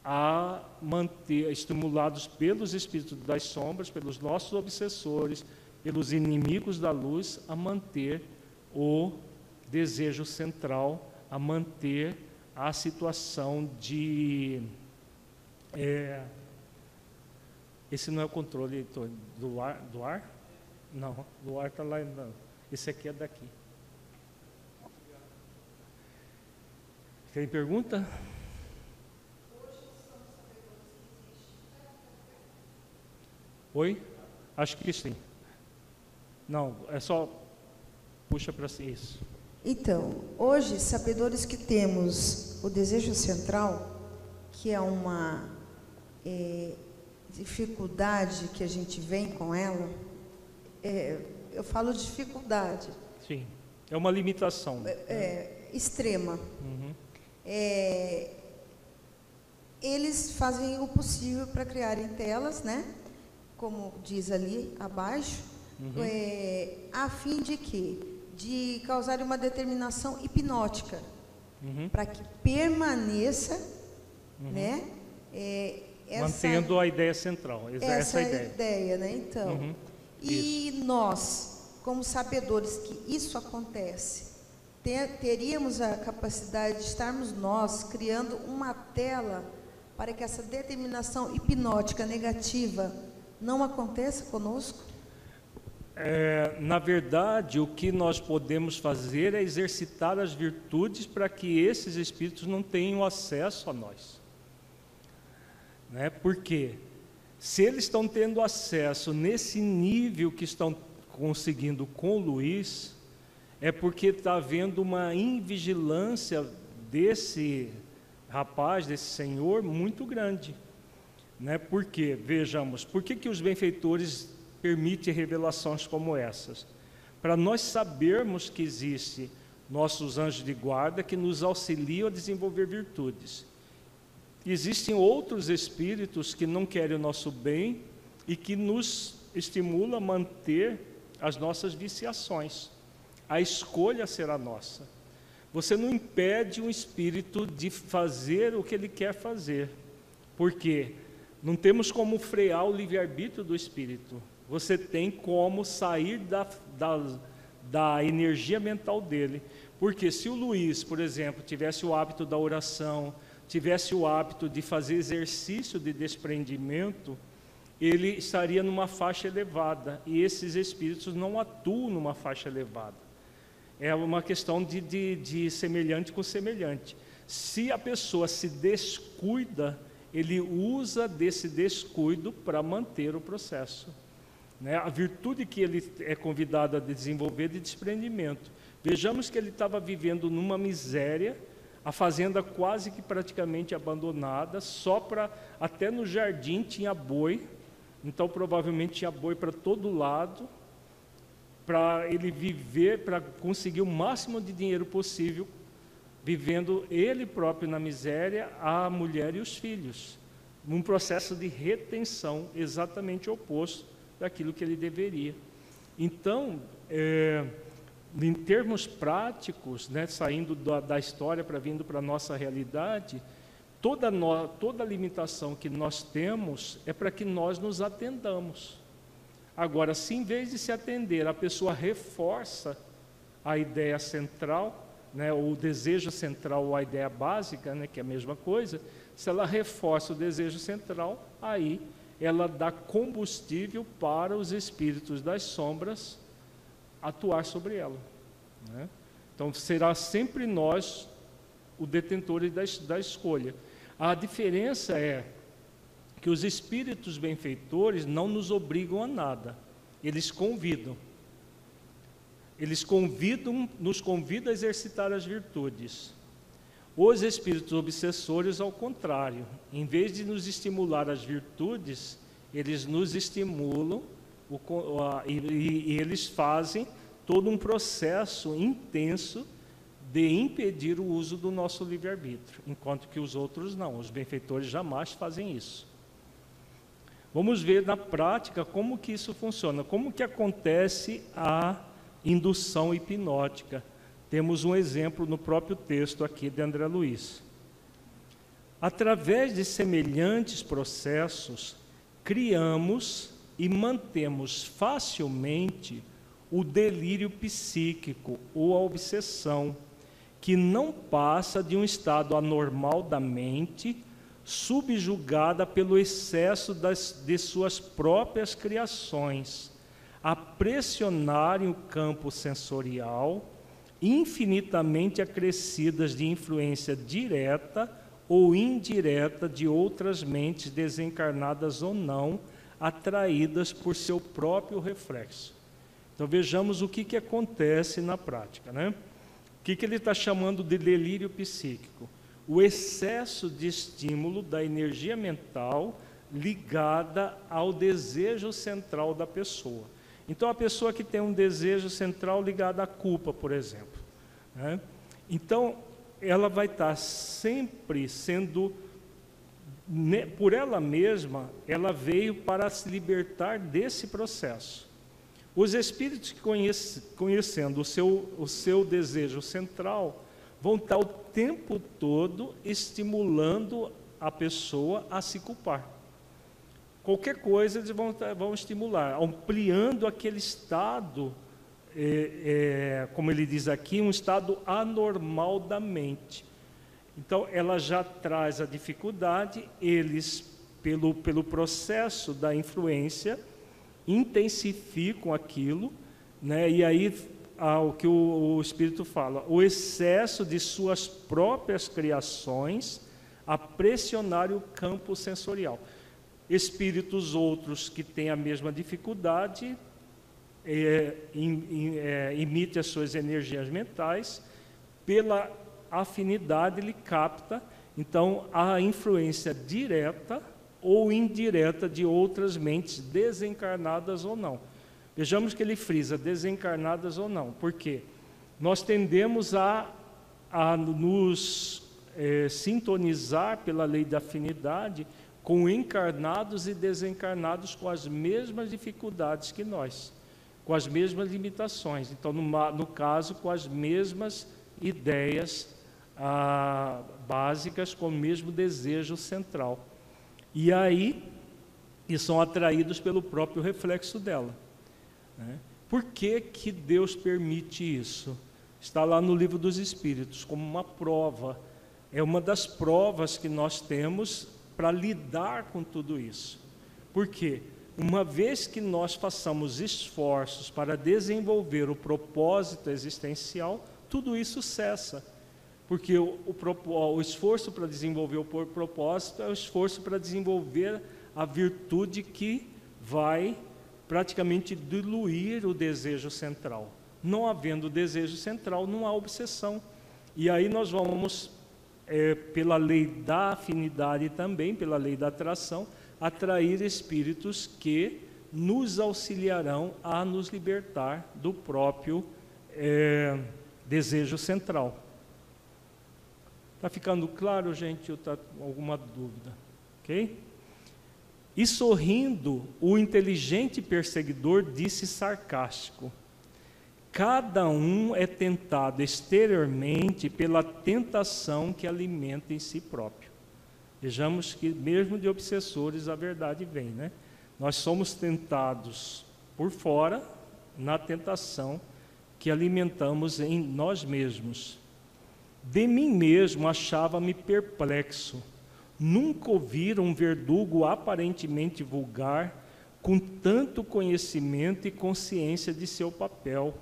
a manter, estimulados pelos espíritos das sombras, pelos nossos obsessores, pelos inimigos da luz, a manter o desejo central, a manter a situação de é, esse não é o controle do ar? Do ar? Não, do ar está lá. Não. Esse aqui é daqui. Tem pergunta? Oi? Acho que sim. Não, é só puxa para si isso. Então, hoje, sabedores que temos o desejo central, que é uma é, dificuldade que a gente vem com ela, é, eu falo dificuldade. Sim, é uma limitação. É, é extrema. Uhum. É, eles fazem o possível para criarem telas, né? Como diz ali abaixo, uhum. É, a fim de que de causar uma determinação hipnótica uhum. para que permaneça, uhum. né? É, essa, Mantendo a ideia central, essa, essa ideia. ideia, né? Então, uhum. e isso. nós, como sabedores que isso acontece, ter, teríamos a capacidade de estarmos nós criando uma tela para que essa determinação hipnótica negativa não aconteça conosco? É, na verdade, o que nós podemos fazer é exercitar as virtudes para que esses espíritos não tenham acesso a nós. Né? Porque se eles estão tendo acesso nesse nível que estão conseguindo com o Luiz, é porque está havendo uma invigilância desse rapaz, desse senhor, muito grande. Né? Por quê? Vejamos, por que, que os benfeitores permitem revelações como essas? Para nós sabermos que existe nossos anjos de guarda que nos auxiliam a desenvolver virtudes. Existem outros espíritos que não querem o nosso bem e que nos estimulam a manter as nossas viciações. A escolha será nossa. Você não impede um espírito de fazer o que ele quer fazer, porque não temos como frear o livre-arbítrio do espírito. Você tem como sair da, da, da energia mental dele. Porque se o Luiz, por exemplo, tivesse o hábito da oração, tivesse o hábito de fazer exercício de desprendimento, ele estaria numa faixa elevada e esses espíritos não atuam numa faixa elevada. É uma questão de, de, de semelhante com semelhante. Se a pessoa se descuida, ele usa desse descuido para manter o processo. Né? A virtude que ele é convidado a desenvolver de desprendimento. Vejamos que ele estava vivendo numa miséria a fazenda quase que praticamente abandonada, só para até no jardim tinha boi, então provavelmente tinha boi para todo lado, para ele viver, para conseguir o máximo de dinheiro possível, vivendo ele próprio na miséria, a mulher e os filhos, num processo de retenção exatamente oposto daquilo que ele deveria. Então, é, em termos práticos, né, saindo da, da história para vindo para a nossa realidade, toda, no, toda limitação que nós temos é para que nós nos atendamos. Agora, se em vez de se atender, a pessoa reforça a ideia central, né, o desejo central ou a ideia básica, né, que é a mesma coisa, se ela reforça o desejo central, aí ela dá combustível para os espíritos das sombras atuar sobre ela. Né? Então será sempre nós o detentor da, da escolha. A diferença é que os espíritos benfeitores não nos obrigam a nada, eles convidam. Eles convidam, nos convidam a exercitar as virtudes. Os espíritos obsessores, ao contrário, em vez de nos estimular as virtudes, eles nos estimulam o, a, e, e eles fazem todo um processo intenso de impedir o uso do nosso livre-arbítrio, enquanto que os outros não, os benfeitores jamais fazem isso. Vamos ver na prática como que isso funciona, como que acontece a indução hipnótica. Temos um exemplo no próprio texto aqui de André Luiz. Através de semelhantes processos, criamos e mantemos facilmente o delírio psíquico ou a obsessão, que não passa de um estado anormal da mente, subjugada pelo excesso das, de suas próprias criações, a pressionarem o campo sensorial, infinitamente acrescidas de influência direta ou indireta de outras mentes desencarnadas ou não, atraídas por seu próprio reflexo. Então vejamos o que, que acontece na prática. Né? O que, que ele está chamando de delírio psíquico? O excesso de estímulo da energia mental ligada ao desejo central da pessoa. Então, a pessoa que tem um desejo central ligado à culpa, por exemplo. Né? Então, ela vai estar sempre sendo, por ela mesma, ela veio para se libertar desse processo. Os espíritos que conhece, conhecendo o seu, o seu desejo central vão estar o tempo todo estimulando a pessoa a se culpar. Qualquer coisa eles vão, vão estimular, ampliando aquele estado, é, é, como ele diz aqui, um estado anormal da mente. Então, ela já traz a dificuldade, eles, pelo, pelo processo da influência, intensificam aquilo, né? e aí ah, o que o, o Espírito fala, o excesso de suas próprias criações a pressionar o campo sensorial. Espíritos outros que têm a mesma dificuldade é, é, as suas energias mentais, pela afinidade ele capta, então a influência direta ou indireta de outras mentes desencarnadas ou não. Vejamos que ele frisa desencarnadas ou não, porque nós tendemos a, a nos é, sintonizar pela lei da afinidade com encarnados e desencarnados com as mesmas dificuldades que nós, com as mesmas limitações. Então, no, no caso, com as mesmas ideias ah, básicas, com o mesmo desejo central. E aí, e são atraídos pelo próprio reflexo dela. Né? Por que, que Deus permite isso? Está lá no livro dos Espíritos, como uma prova. É uma das provas que nós temos para lidar com tudo isso. Por quê? Uma vez que nós façamos esforços para desenvolver o propósito existencial, tudo isso cessa porque o, o, o esforço para desenvolver o propósito é o esforço para desenvolver a virtude que vai praticamente diluir o desejo central. Não havendo desejo central, não há obsessão. E aí nós vamos, é, pela lei da afinidade também, pela lei da atração, atrair espíritos que nos auxiliarão a nos libertar do próprio é, desejo central. Está ficando claro, gente, ou está alguma dúvida? Ok? E sorrindo, o inteligente perseguidor disse sarcástico: Cada um é tentado exteriormente pela tentação que alimenta em si próprio. Vejamos que, mesmo de obsessores, a verdade vem, né? Nós somos tentados por fora na tentação que alimentamos em nós mesmos. De mim mesmo achava-me perplexo. Nunca ouvira um verdugo aparentemente vulgar com tanto conhecimento e consciência de seu papel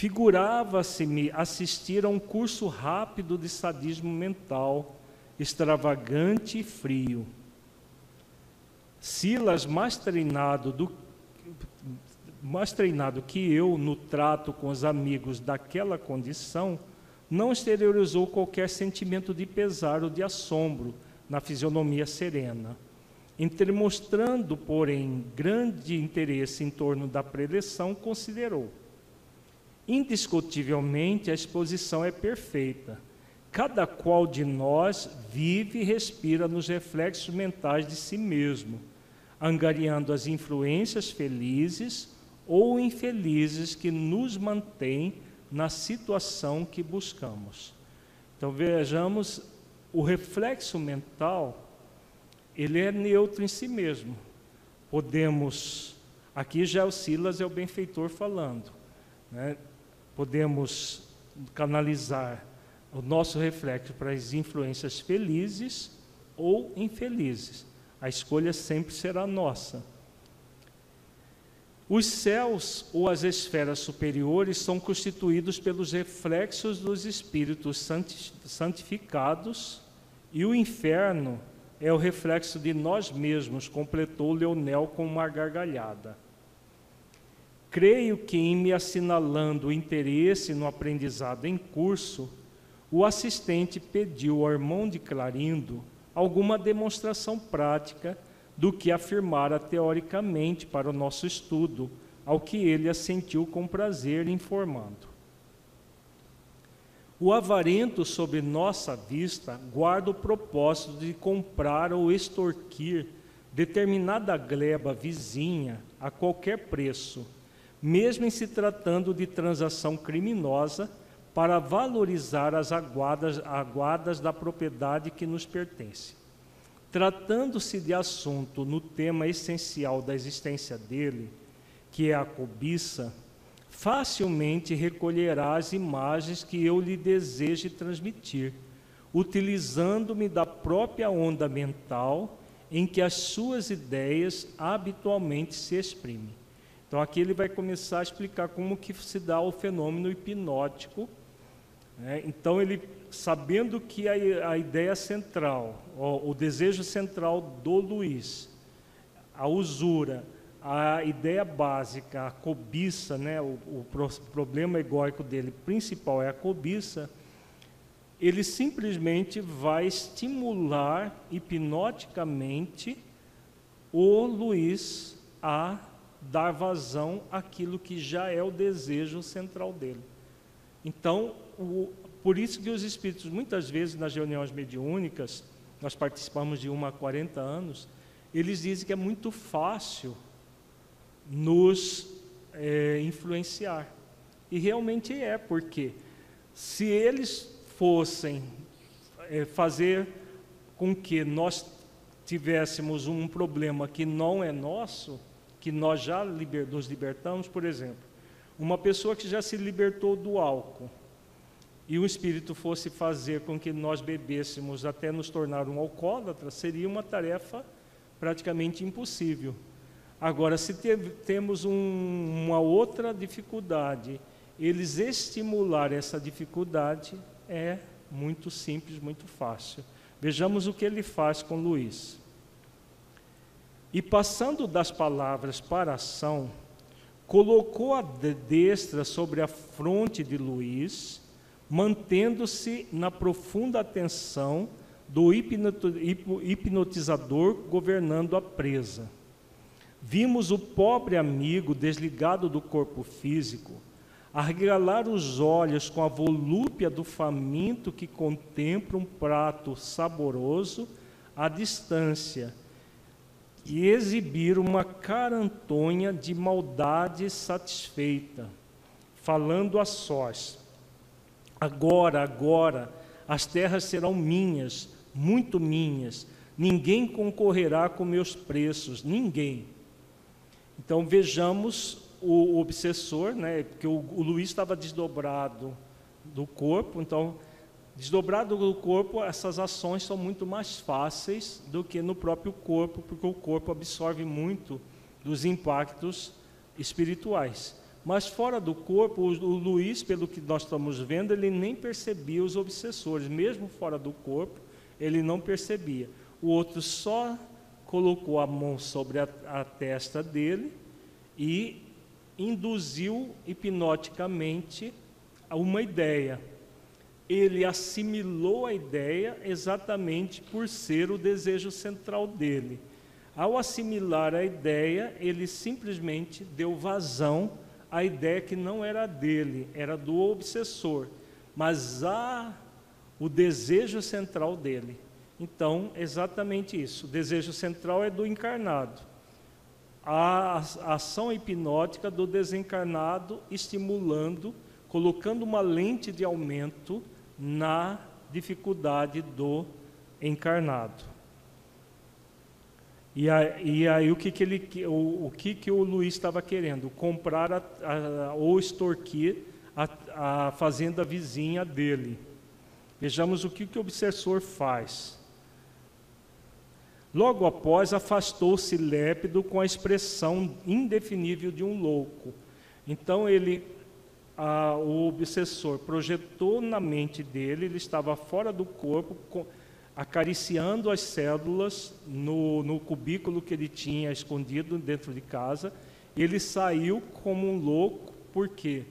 Figurava-se-me assistir a um curso rápido de sadismo mental, extravagante e frio. Silas, mais treinado, do, mais treinado que eu no trato com os amigos daquela condição, não exteriorizou qualquer sentimento de pesar ou de assombro na fisionomia serena. Entremostrando, porém, grande interesse em torno da preleção, considerou: Indiscutivelmente, a exposição é perfeita. Cada qual de nós vive e respira nos reflexos mentais de si mesmo, angariando as influências felizes ou infelizes que nos mantêm na situação que buscamos. Então vejamos, o reflexo mental, ele é neutro em si mesmo. Podemos, aqui já o Silas é o benfeitor falando, né? podemos canalizar o nosso reflexo para as influências felizes ou infelizes. A escolha sempre será nossa. Os céus ou as esferas superiores são constituídos pelos reflexos dos espíritos santificados e o inferno é o reflexo de nós mesmos, completou Leonel com uma gargalhada. Creio que, em me assinalando o interesse no aprendizado em curso, o assistente pediu ao irmão de Clarindo alguma demonstração prática do que afirmara teoricamente para o nosso estudo, ao que ele assentiu com prazer informando. O avarento sobre nossa vista guarda o propósito de comprar ou extorquir determinada gleba vizinha a qualquer preço mesmo em se tratando de transação criminosa, para valorizar as aguadas, aguadas da propriedade que nos pertence. Tratando-se de assunto no tema essencial da existência dele, que é a cobiça, facilmente recolherá as imagens que eu lhe deseje transmitir, utilizando-me da própria onda mental em que as suas ideias habitualmente se exprimem. Então aqui ele vai começar a explicar como que se dá o fenômeno hipnótico. Né? Então ele, sabendo que a, a ideia central, o, o desejo central do Luiz, a usura, a ideia básica, a cobiça, né? o, o problema egóico dele principal é a cobiça, ele simplesmente vai estimular hipnoticamente o Luiz a dar vazão àquilo que já é o desejo central dele. Então, o, por isso que os espíritos, muitas vezes nas reuniões mediúnicas, nós participamos de uma há 40 anos, eles dizem que é muito fácil nos é, influenciar. E realmente é, porque se eles fossem é, fazer com que nós tivéssemos um problema que não é nosso, que nós já liber, nos libertamos, por exemplo, uma pessoa que já se libertou do álcool e o Espírito fosse fazer com que nós bebêssemos até nos tornar um alcoólatra, seria uma tarefa praticamente impossível. Agora, se te, temos um, uma outra dificuldade, eles estimular essa dificuldade é muito simples, muito fácil. Vejamos o que ele faz com Luiz. E passando das palavras para a ação, colocou a destra sobre a fronte de Luís, mantendo-se na profunda atenção do hipnotizador governando a presa. Vimos o pobre amigo desligado do corpo físico, arregalar os olhos com a volúpia do faminto que contempla um prato saboroso à distância e exibir uma carantonha de maldade satisfeita, falando a sós: Agora, agora, as terras serão minhas, muito minhas. Ninguém concorrerá com meus preços, ninguém. Então vejamos o obsessor, né? Porque o, o Luiz estava desdobrado do corpo, então desdobrado do corpo, essas ações são muito mais fáceis do que no próprio corpo, porque o corpo absorve muito dos impactos espirituais. Mas fora do corpo, o, Luiz, pelo que nós estamos vendo, ele nem percebia os obsessores, mesmo fora do corpo, ele não percebia. O outro só colocou a mão sobre a, a testa dele e induziu hipnoticamente uma ideia. Ele assimilou a ideia exatamente por ser o desejo central dele. Ao assimilar a ideia, ele simplesmente deu vazão à ideia que não era dele, era do obsessor, mas a o desejo central dele. Então, exatamente isso. O desejo central é do encarnado. A ação hipnótica do desencarnado estimulando, colocando uma lente de aumento na dificuldade do encarnado. E aí, e aí o que, que ele, o, o que, que o Luiz estava querendo? Comprar a, a, ou extorquir a, a fazenda vizinha dele. Vejamos o que, que o obsessor faz. Logo após, afastou-se lépido com a expressão indefinível de um louco. Então ele, a, o obsessor projetou na mente dele, ele estava fora do corpo, acariciando as células no, no cubículo que ele tinha escondido dentro de casa. Ele saiu como um louco, porque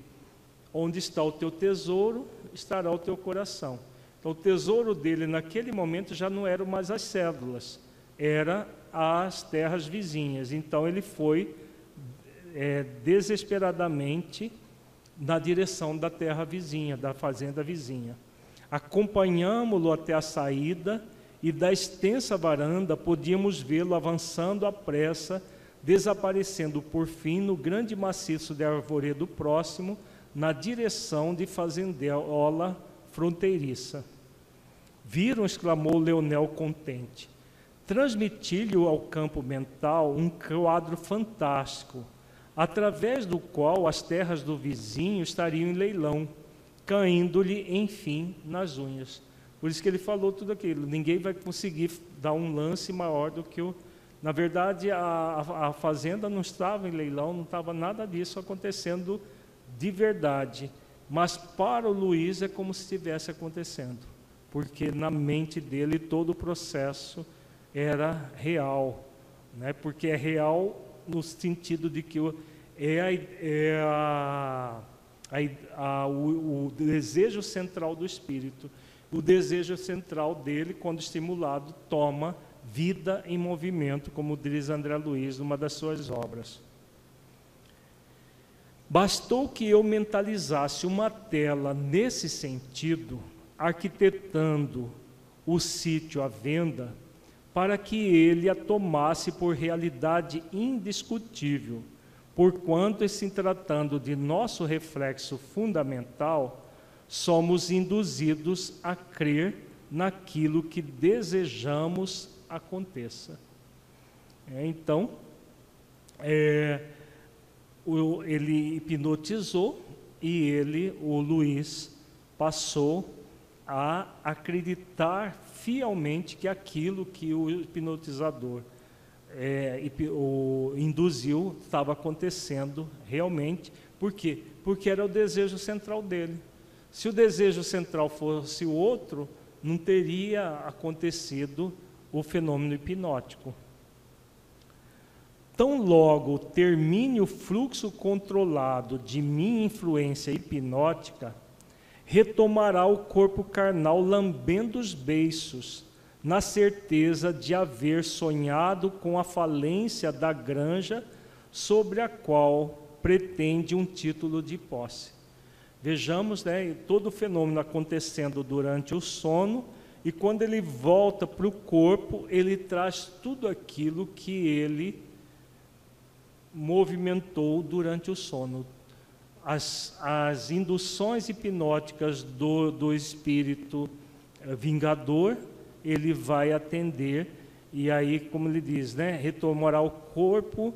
onde está o teu tesouro, estará o teu coração. Então, o tesouro dele naquele momento já não eram mais as células, era as terras vizinhas. Então, ele foi é, desesperadamente na direção da terra vizinha, da fazenda vizinha. Acompanhamos-lo até a saída e da extensa varanda podíamos vê-lo avançando à pressa, desaparecendo por fim no grande maciço de arvoredo próximo, na direção de fazendola fronteiriça. Viram, exclamou Leonel contente. Transmiti-lhe ao campo mental um quadro fantástico, através do qual as terras do vizinho estariam em leilão caindo-lhe, enfim, nas unhas. Por isso que ele falou tudo aquilo. Ninguém vai conseguir dar um lance maior do que o. Na verdade, a, a fazenda não estava em leilão, não estava nada disso acontecendo de verdade. Mas para o Luiz é como se estivesse acontecendo, porque na mente dele todo o processo era real, né? porque é real no sentido de que é a, é a a, a, o, o desejo central do espírito, o desejo central dele, quando estimulado, toma vida em movimento, como diz André Luiz numa das suas obras. Bastou que eu mentalizasse uma tela nesse sentido, arquitetando o sítio à venda, para que ele a tomasse por realidade indiscutível porquanto, se tratando de nosso reflexo fundamental, somos induzidos a crer naquilo que desejamos aconteça. É, então, é, o, ele hipnotizou e ele, o Luiz, passou a acreditar fielmente que aquilo que o hipnotizador é, o, induziu estava acontecendo realmente. Por quê? Porque era o desejo central dele. Se o desejo central fosse o outro, não teria acontecido o fenômeno hipnótico. Tão logo termine o fluxo controlado de minha influência hipnótica, retomará o corpo carnal lambendo os beiços na certeza de haver sonhado com a falência da granja sobre a qual pretende um título de posse. Vejamos né, todo o fenômeno acontecendo durante o sono, e quando ele volta para o corpo, ele traz tudo aquilo que ele movimentou durante o sono. as, as induções hipnóticas do, do espírito eh, vingador, ele vai atender, e aí, como ele diz, né, retomará o corpo,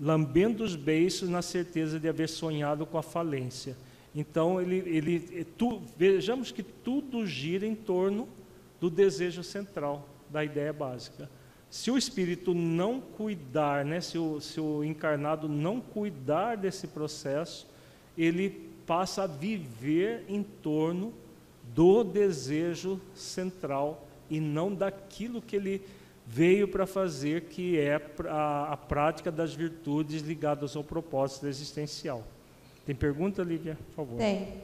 lambendo os beiços, na certeza de haver sonhado com a falência. Então, ele, ele, eh, tu, vejamos que tudo gira em torno do desejo central, da ideia básica. Se o espírito não cuidar, né, se, o, se o encarnado não cuidar desse processo, ele passa a viver em torno do desejo central e não daquilo que ele veio para fazer, que é a, a, prática das virtudes ligadas ao propósito existencial. Tem pergunta, Lívia? Por favor. Tem.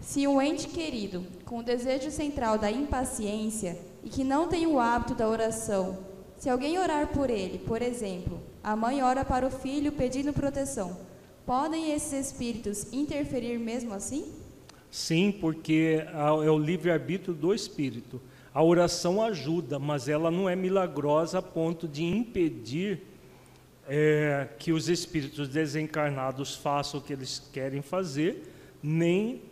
Se um ente querido, com o desejo central da impaciência e que não tem o hábito da oração, se alguém orar por ele, por exemplo, a mãe ora para o filho pedindo proteção, podem esses espíritos interferir mesmo assim? Sim, porque é o livre-arbítrio do espírito. A oração ajuda, mas ela não é milagrosa a ponto de impedir é, que os espíritos desencarnados façam o que eles querem fazer, nem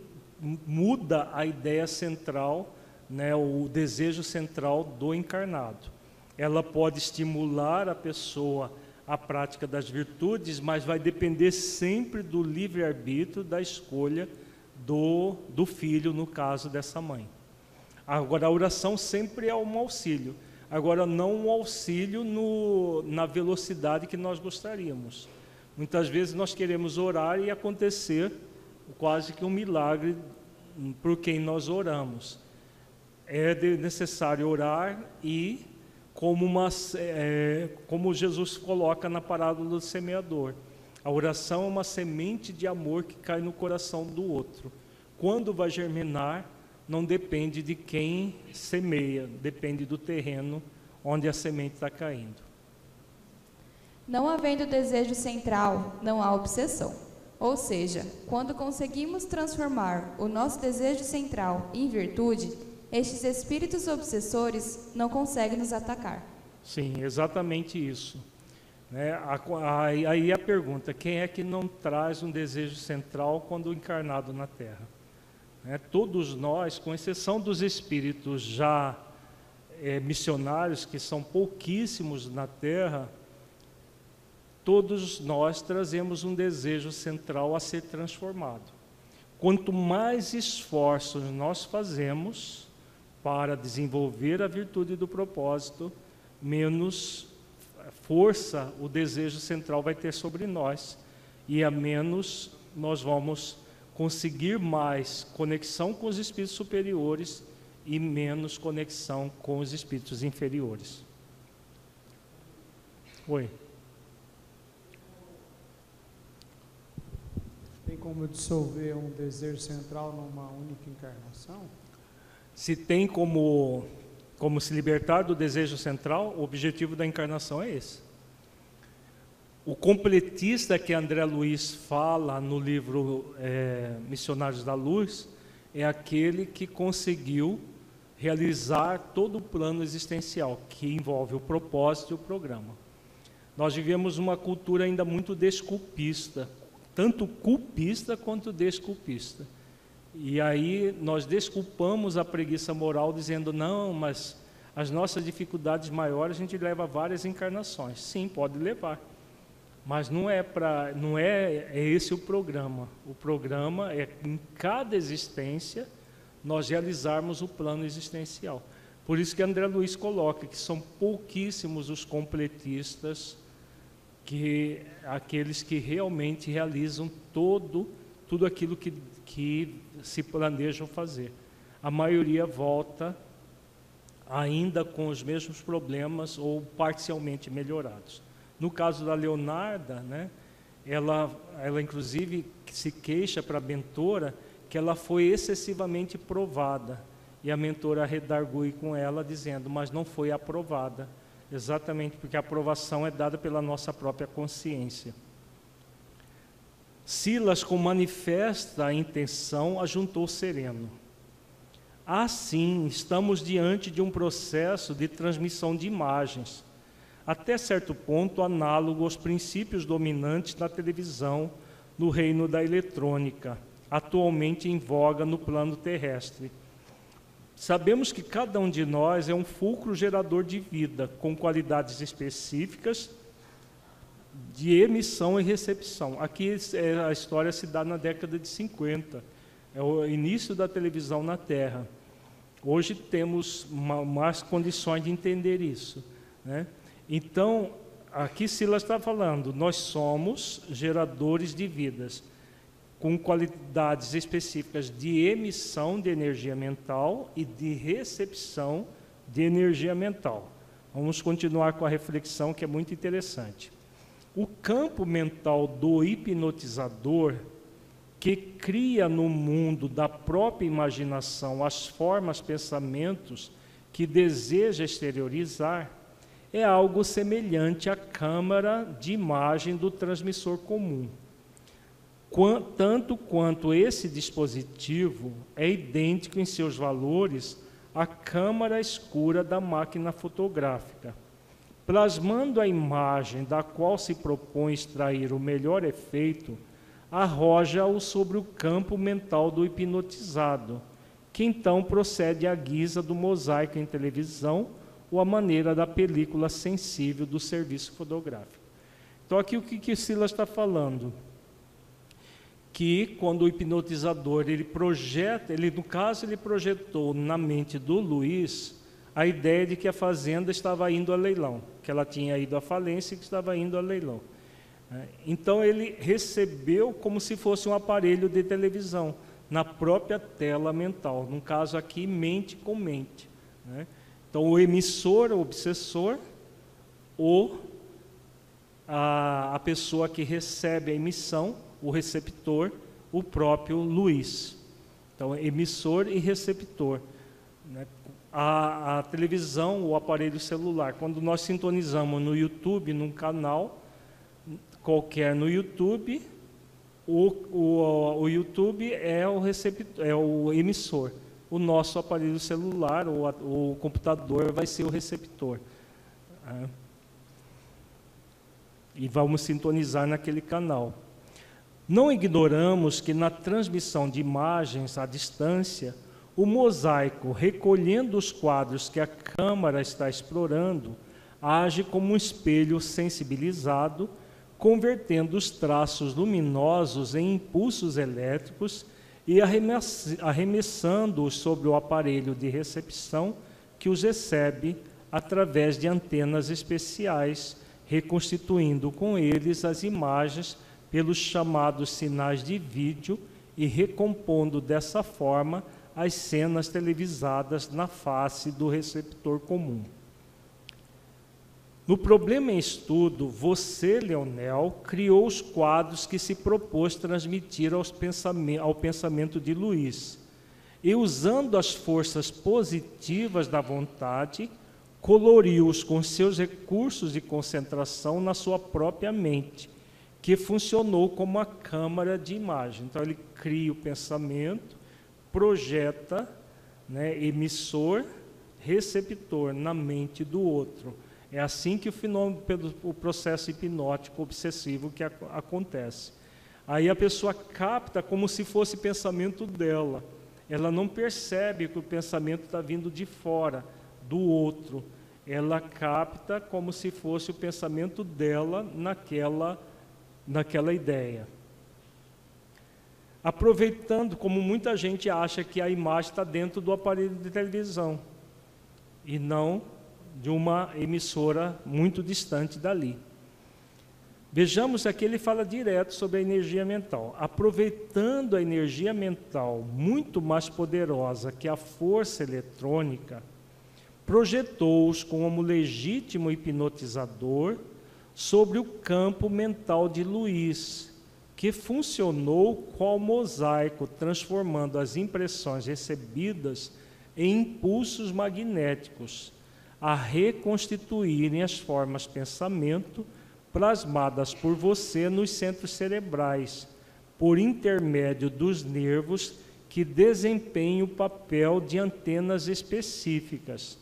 muda a ideia central, né, o desejo central do encarnado. Ela pode estimular a pessoa à prática das virtudes, mas vai depender sempre do livre-arbítrio, da escolha do, do filho, no caso dessa mãe. Agora, a oração sempre é um auxílio. Agora, não um auxílio no, na velocidade que nós gostaríamos. Muitas vezes nós queremos orar e acontecer quase que um milagre por quem nós oramos. É necessário orar e, como, uma, é, como Jesus coloca na parábola do semeador, a oração é uma semente de amor que cai no coração do outro. Quando vai germinar, não depende de quem semeia, depende do terreno onde a semente está caindo. Não havendo desejo central, não há obsessão. Ou seja, quando conseguimos transformar o nosso desejo central em virtude, estes espíritos obsessores não conseguem nos atacar. Sim, exatamente isso. Né? Aí a pergunta: quem é que não traz um desejo central quando encarnado na Terra? Né? Todos nós, com exceção dos espíritos já é, missionários, que são pouquíssimos na Terra, todos nós trazemos um desejo central a ser transformado. Quanto mais esforços nós fazemos para desenvolver a virtude do propósito, menos força o desejo central vai ter sobre nós e a menos nós vamos conseguir mais conexão com os espíritos superiores e menos conexão com os espíritos inferiores. Oi. Tem como dissolver um desejo central numa única encarnação? Se tem como, como se libertar do desejo central, o objetivo da encarnação é esse. O completista que André Luiz fala no livro é, Missionários da Luz é aquele que conseguiu realizar todo o plano existencial, que envolve o propósito e o programa. Nós vivemos uma cultura ainda muito desculpista, tanto culpista quanto desculpista. E aí nós desculpamos a preguiça moral dizendo, não, mas as nossas dificuldades maiores a gente leva várias encarnações. Sim, pode levar. Mas não é para, não é, é esse o programa. O programa é em cada existência nós realizarmos o plano existencial. Por isso que André Luiz coloca que são pouquíssimos os completistas que aqueles que realmente realizam todo tudo aquilo que, que se planejam fazer. A maioria volta ainda com os mesmos problemas ou parcialmente melhorados. No caso da Leonarda, né, ela, ela inclusive se queixa para a mentora que ela foi excessivamente provada. E a mentora redargui com ela, dizendo, mas não foi aprovada Exatamente porque a aprovação é dada pela nossa própria consciência. Silas, com manifesta intenção, ajuntou sereno. Assim, estamos diante de um processo de transmissão de imagens, até certo ponto análogo aos princípios dominantes na televisão no reino da eletrônica, atualmente em voga no plano terrestre. Sabemos que cada um de nós é um fulcro gerador de vida, com qualidades específicas de emissão e recepção. Aqui é, a história se dá na década de 50, é o início da televisão na Terra. Hoje temos mais condições de entender isso. Né? Então, aqui Silas está falando, nós somos geradores de vidas com qualidades específicas de emissão de energia mental e de recepção de energia mental. Vamos continuar com a reflexão que é muito interessante. O campo mental do hipnotizador, que cria no mundo da própria imaginação as formas, pensamentos que deseja exteriorizar, é algo semelhante à câmara de imagem do transmissor comum. Tanto quanto esse dispositivo é idêntico em seus valores à câmara escura da máquina fotográfica, plasmando a imagem da qual se propõe extrair o melhor efeito, arroja-o sobre o campo mental do hipnotizado, que então procede à guisa do mosaico em televisão ou à maneira da película sensível do serviço fotográfico. Então, aqui o que, que Silas está falando? que quando o hipnotizador ele projeta, ele no caso ele projetou na mente do Luiz a ideia de que a fazenda estava indo a leilão, que ela tinha ido à falência e que estava indo a leilão. É, então ele recebeu como se fosse um aparelho de televisão na própria tela mental, no caso aqui mente com mente. Né? Então o emissor, o obsessor, ou a, a pessoa que recebe a emissão o receptor, o próprio Luiz. Então, emissor e receptor. Né? A, a, televisão, o aparelho celular, quando nós sintonizamos no YouTube, num canal qualquer no YouTube, o, o, o YouTube é o, receptor, é o emissor. O nosso aparelho celular, o, o computador, vai ser o receptor. Né? E vamos sintonizar naquele canal. Não ignoramos que na transmissão de imagens à distância, o mosaico, recolhendo os quadros que a câmara está explorando, age como um espelho sensibilizado, convertendo os traços luminosos em impulsos elétricos e arremessando-os sobre o aparelho de recepção que os recebe através de antenas especiais, reconstituindo com eles as imagens pelos chamados sinais de vídeo e recompondo dessa forma as cenas televisadas na face do receptor comum. No problema em estudo, você, Leonel, criou os quadros que se propôs transmitir pensamento, ao pensamento de Luiz. E usando as forças positivas da vontade, coloriu-os com seus recursos de concentração na sua própria mente, que funcionou como uma câmara de imagem. Então, ele cria o pensamento, projeta, né, emissor, receptor na mente do outro. É assim que o fenômeno, o processo hipnótico obsessivo que acontece. Aí a pessoa capta como se fosse pensamento dela. Ela não percebe que o pensamento está vindo de fora, do outro. Ela capta como se fosse o pensamento dela naquela naquela ideia. Aproveitando, como muita gente acha que a imagem está dentro do aparelho de televisão e não de uma emissora muito distante dali. Vejamos aqui, ele fala direto sobre a energia mental. Aproveitando a energia mental muito mais poderosa que a força eletrônica, projetou-os como legítimo hipnotizador sobre o campo mental de Luiz, que funcionou qual mosaico, transformando as impressões recebidas em impulsos magnéticos, a reconstituírem as formas pensamento plasmadas por você nos centros cerebrais, por intermédio dos nervos que desempenham o papel de antenas específicas,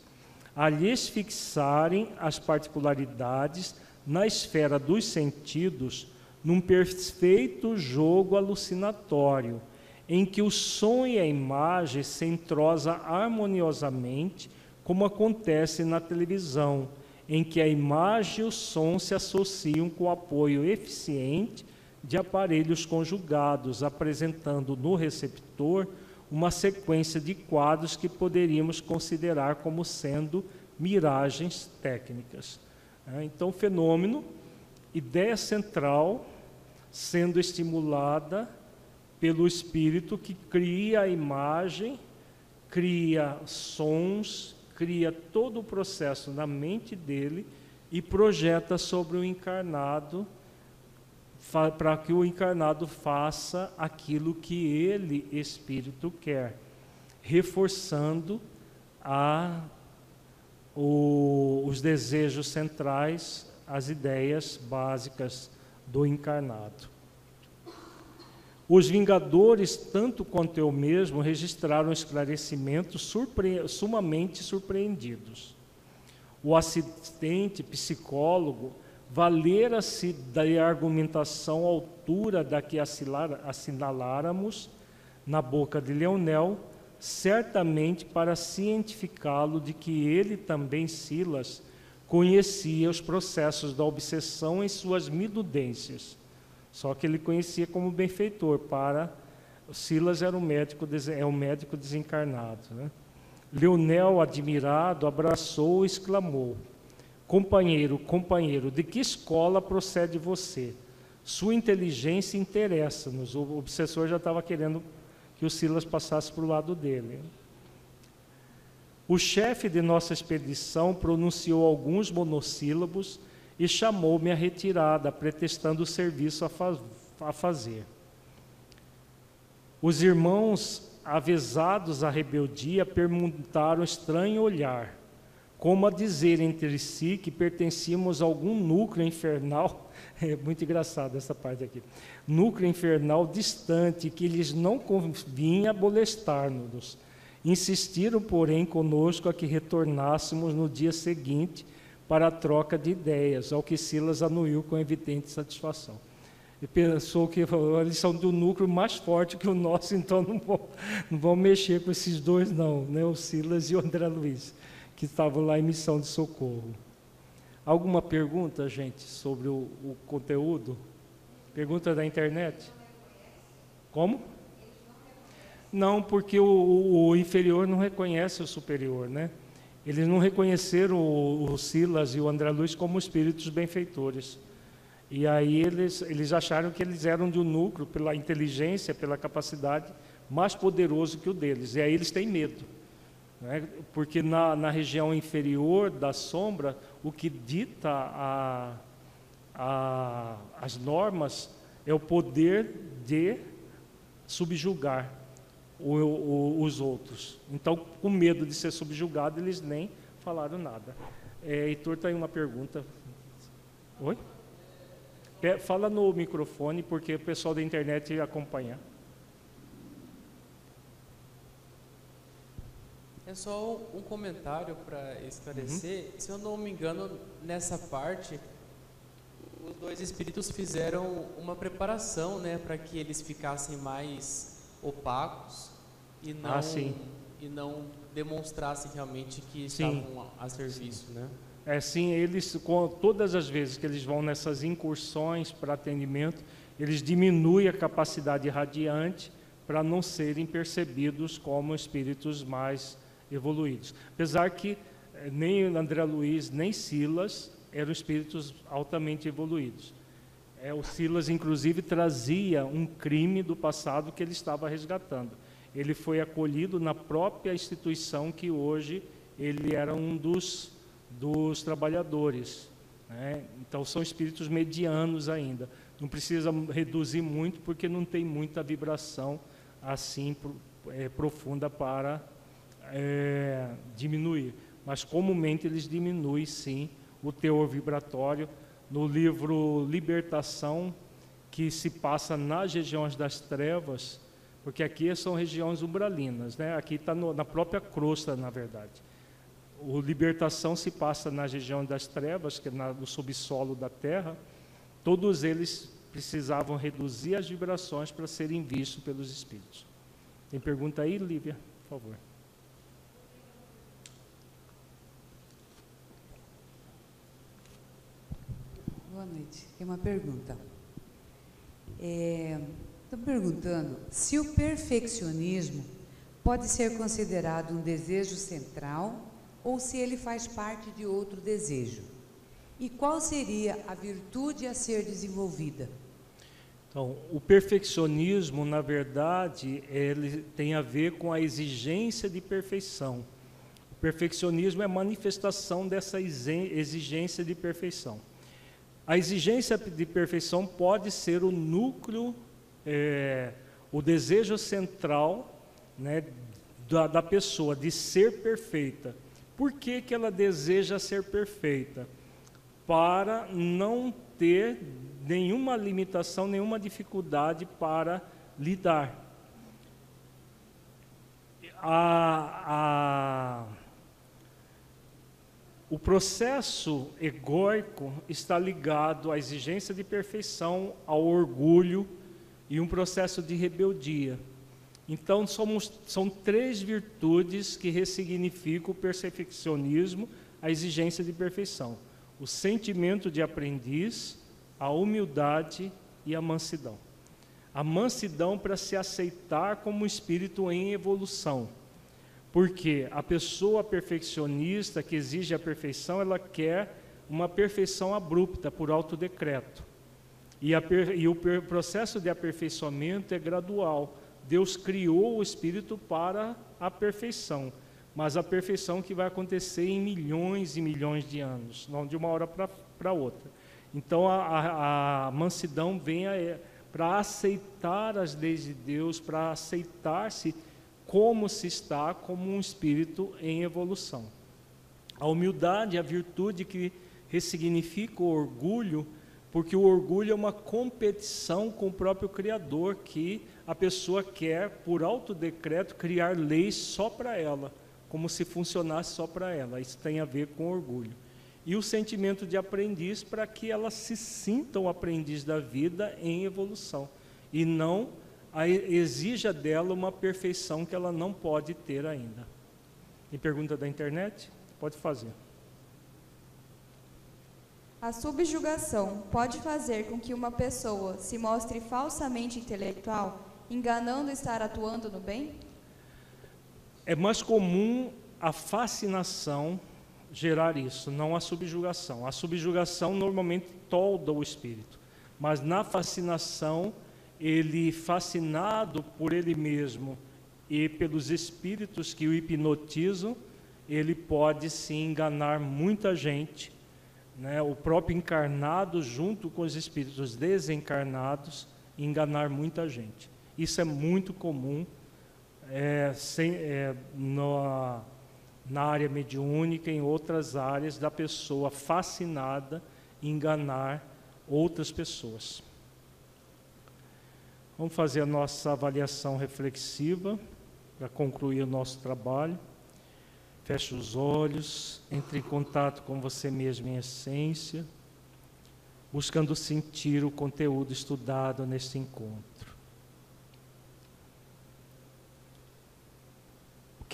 a lhes fixarem as particularidades na esfera dos sentidos num perfeito jogo alucinatório, em que o som e a imagem se entrosam harmoniosamente, como acontece na televisão, em que a imagem e o som se associam com o apoio eficiente de aparelhos conjugados, apresentando no receptor uma sequência de quadros que poderíamos considerar como sendo miragens técnicas. É, então, fenômeno, ideia central sendo estimulada pelo espírito que cria a imagem, cria sons, cria todo o processo na mente dele e projeta sobre o encarnado para que o encarnado faça aquilo que ele, espírito, quer, reforçando a, o, os desejos centrais, as ideias básicas do encarnado. Os Vingadores, tanto quanto eu mesmo, registraram esclarecimentos surpre sumamente surpreendidos. O assistente psicólogo valera-se da argumentação à altura da que assinaláramos na boca de Leonel, certamente para cientificá-lo de que ele também, Silas, conhecia os processos da obsessão em suas minudências. Só que ele conhecia como benfeitor, para Silas era um médico, é um médico desencarnado. Né? Leonel, admirado, abraçou e exclamou: Companheiro, companheiro, de que escola procede você? Sua inteligência interessa-nos. O obsessor já estava querendo que o Silas passasse para o lado dele. O chefe de nossa expedição pronunciou alguns monossílabos e chamou-me à retirada, pretextando o serviço a, fa a fazer. Os irmãos, avesados à rebeldia, perguntaram estranho olhar como a dizer entre si que pertencíamos a algum núcleo infernal, é muito engraçado essa parte aqui, núcleo infernal distante, que lhes não convinha molestar-nos. Insistiram, porém, conosco a que retornássemos no dia seguinte para a troca de ideias, ao que Silas anuiu com evidente satisfação. E pensou que eles são do núcleo mais forte que o nosso, então não vão, não vão mexer com esses dois, não, né? o Silas e o André Luiz que estavam lá em missão de socorro. Alguma pergunta, gente, sobre o, o conteúdo? Pergunta da internet? Como? Não, porque o, o, inferior não reconhece o superior, né? Eles não reconheceram o, o Silas e o André Luiz como espíritos benfeitores. E aí eles, eles acharam que eles eram de um núcleo, pela inteligência, pela capacidade, mais poderoso que o deles. E aí eles têm medo. Né? Porque na, na região inferior da sombra, o que dita a, a, as normas é o poder de subjugar o, o, os outros. Então, com medo de ser subjugado, eles nem falaram nada. É, Heitor, está aí uma pergunta. Oi? É, fala no microfone, porque o pessoal da internet acompanha. É só um comentário para esclarecer. Uhum. Se eu não me engano, nessa parte, os dois espíritos fizeram uma preparação, né, para que eles ficassem mais opacos e ah, não ah, e não demonstrassem realmente que sim. estavam a, a serviço, sim. né? É sim, eles com todas as vezes que eles vão nessas incursões para atendimento, eles diminuem a capacidade radiante para não serem percebidos como espíritos mais evoluídos. Apesar que eh, nem André Luiz, nem Silas eram espíritos altamente evoluídos. É, o Silas, inclusive, trazia um crime do passado que ele estava resgatando. Ele foi acolhido na própria instituição que hoje ele era um dos, dos trabalhadores. Né? Então, são espíritos medianos ainda. Não precisa reduzir muito, porque não tem muita vibração assim é, profunda para é, diminuir, mas comumente eles diminuem sim o teor vibratório. No livro Libertação, que se passa nas regiões das trevas, porque aqui são regiões umbralinas, né? aqui está na própria crosta, na verdade. O Libertação se passa na região das trevas, que é na, no subsolo da terra, todos eles precisavam reduzir as vibrações para serem vistos pelos espíritos. Tem pergunta aí, Lívia? Por favor. Boa noite. Tem uma pergunta. Estou perguntando se o perfeccionismo pode ser considerado um desejo central ou se ele faz parte de outro desejo. E qual seria a virtude a ser desenvolvida? Então, o perfeccionismo, na verdade, ele tem a ver com a exigência de perfeição. O perfeccionismo é manifestação dessa exigência de perfeição. A exigência de perfeição pode ser o núcleo, é, o desejo central né, da, da pessoa de ser perfeita. Por que, que ela deseja ser perfeita? Para não ter nenhuma limitação, nenhuma dificuldade para lidar. A, a, o processo egóico está ligado à exigência de perfeição, ao orgulho e um processo de rebeldia. Então, somos, são três virtudes que ressignificam o perfeccionismo, a exigência de perfeição: o sentimento de aprendiz, a humildade e a mansidão. A mansidão para se aceitar como um espírito em evolução. Porque a pessoa perfeccionista que exige a perfeição, ela quer uma perfeição abrupta por alto decreto. E, a, e o processo de aperfeiçoamento é gradual Deus criou o espírito para a perfeição, mas a perfeição que vai acontecer em milhões e milhões de anos, não de uma hora para outra. Então a, a, a mansidão vem para aceitar as leis de Deus, para aceitar-se como se está, como um espírito em evolução. A humildade é a virtude que ressignifica o orgulho, porque o orgulho é uma competição com o próprio Criador que a pessoa quer, por alto decreto, criar leis só para ela, como se funcionasse só para ela. Isso tem a ver com orgulho. E o sentimento de aprendiz para que ela se sinta um aprendiz da vida em evolução e não exija dela uma perfeição que ela não pode ter ainda. Tem pergunta da internet? Pode fazer. A subjugação pode fazer com que uma pessoa se mostre falsamente intelectual enganando estar atuando no bem? É mais comum a fascinação gerar isso, não a subjugação. A subjugação normalmente tolda o espírito, mas na fascinação, ele fascinado por ele mesmo e pelos espíritos que o hipnotizam, ele pode se enganar muita gente, né? o próprio encarnado junto com os espíritos desencarnados, enganar muita gente. Isso é muito comum é, sem, é, no, na área mediúnica, em outras áreas, da pessoa fascinada enganar outras pessoas. Vamos fazer a nossa avaliação reflexiva para concluir o nosso trabalho. Feche os olhos, entre em contato com você mesmo em essência, buscando sentir o conteúdo estudado neste encontro.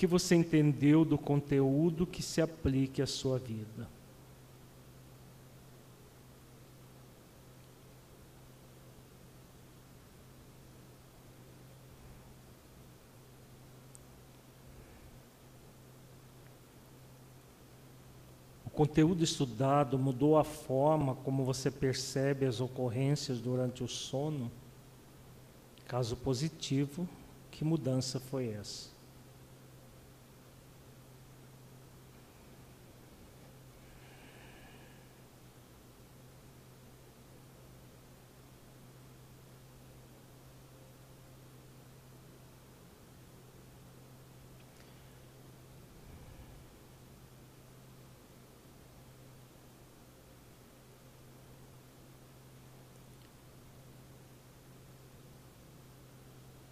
que você entendeu do conteúdo que se aplique à sua vida. Conteúdo estudado mudou a forma como você percebe as ocorrências durante o sono? Caso positivo, que mudança foi essa?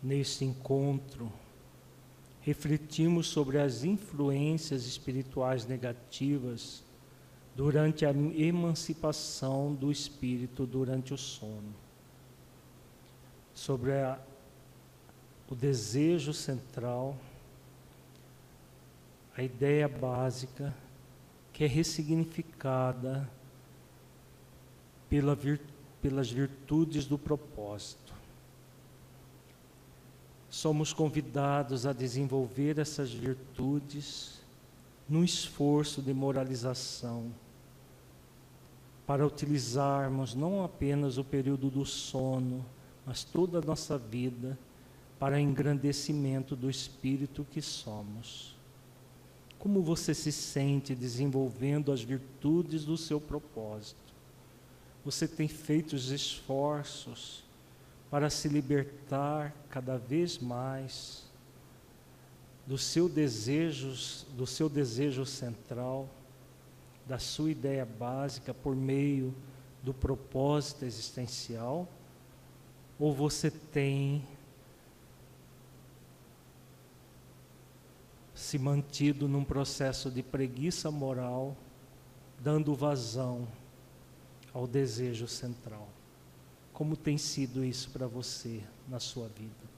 Neste encontro, refletimos sobre as influências espirituais negativas durante a emancipação do espírito durante o sono. sobre a, o desejo central, a ideia básica que é ressignificada pela vir, pelas virtudes do propósito. Somos convidados a desenvolver essas virtudes num esforço de moralização, para utilizarmos não apenas o período do sono, mas toda a nossa vida para engrandecimento do espírito que somos. Como você se sente desenvolvendo as virtudes do seu propósito? Você tem feito os esforços para se libertar cada vez mais do seu desejo, do seu desejo central, da sua ideia básica por meio do propósito existencial? Ou você tem se mantido num processo de preguiça moral, dando vazão ao desejo central? Como tem sido isso para você na sua vida?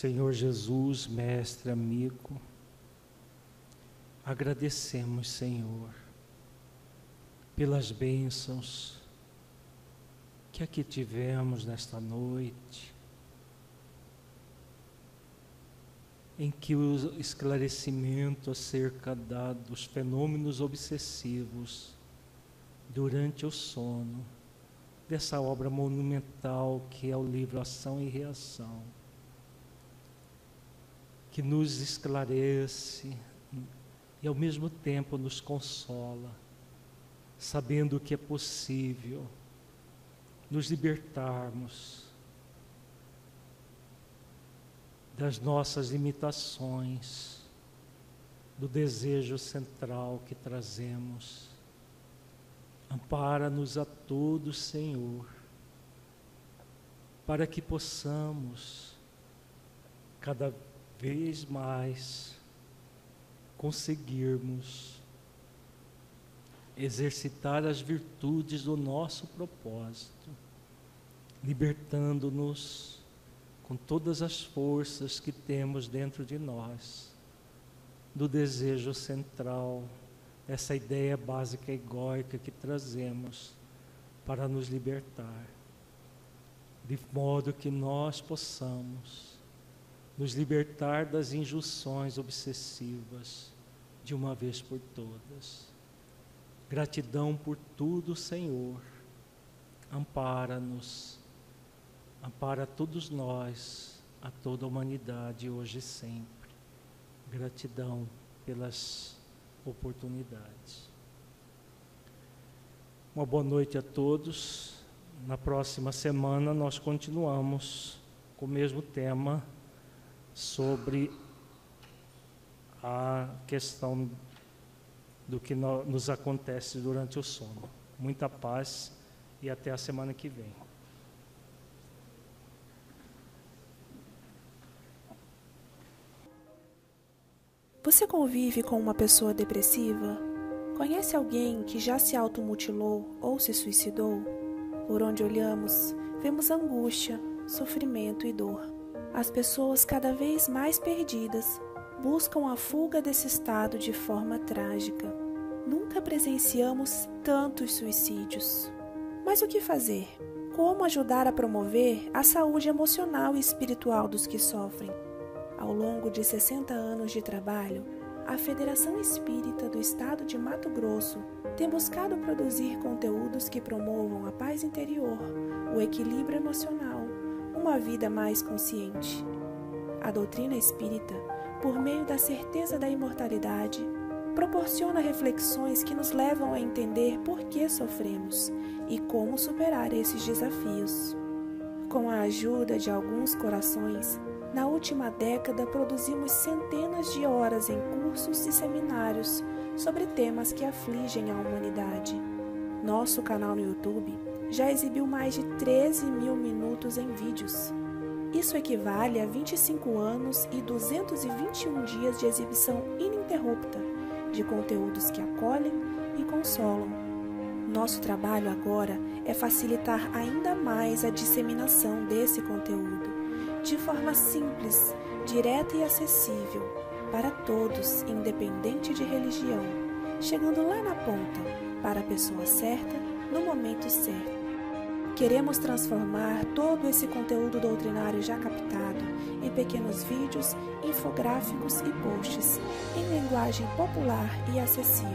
Senhor Jesus, mestre, amigo, agradecemos, Senhor, pelas bênçãos que aqui tivemos nesta noite, em que o esclarecimento acerca da, dos fenômenos obsessivos durante o sono, dessa obra monumental que é o livro Ação e Reação, que nos esclarece e ao mesmo tempo nos consola, sabendo que é possível nos libertarmos das nossas limitações, do desejo central que trazemos. Ampara-nos a todos, Senhor, para que possamos cada vez vez mais conseguirmos exercitar as virtudes do nosso propósito, libertando-nos com todas as forças que temos dentro de nós, do desejo central, essa ideia básica egóica que trazemos para nos libertar, de modo que nós possamos nos libertar das injunções obsessivas de uma vez por todas. Gratidão por tudo, Senhor. Ampara-nos, ampara todos nós, a toda a humanidade, hoje e sempre. Gratidão pelas oportunidades. Uma boa noite a todos. Na próxima semana nós continuamos com o mesmo tema sobre a questão do que nos acontece durante o sono. Muita paz e até a semana que vem. Você convive com uma pessoa depressiva? Conhece alguém que já se automutilou ou se suicidou? Por onde olhamos, vemos angústia, sofrimento e dor. As pessoas cada vez mais perdidas buscam a fuga desse estado de forma trágica. Nunca presenciamos tantos suicídios. Mas o que fazer? Como ajudar a promover a saúde emocional e espiritual dos que sofrem? Ao longo de 60 anos de trabalho, a Federação Espírita do Estado de Mato Grosso tem buscado produzir conteúdos que promovam a paz interior, o equilíbrio emocional uma vida mais consciente. A doutrina espírita, por meio da certeza da imortalidade, proporciona reflexões que nos levam a entender por que sofremos e como superar esses desafios. Com a ajuda de alguns corações, na última década produzimos centenas de horas em cursos e seminários sobre temas que afligem a humanidade. Nosso canal no YouTube já exibiu mais de 13 mil minutos em vídeos. Isso equivale a 25 anos e 221 dias de exibição ininterrupta de conteúdos que acolhem e consolam. Nosso trabalho agora é facilitar ainda mais a disseminação desse conteúdo, de forma simples, direta e acessível, para todos, independente de religião, chegando lá na ponta, para a pessoa certa, no momento certo. Queremos transformar todo esse conteúdo doutrinário já captado em pequenos vídeos, infográficos e posts em linguagem popular e acessível.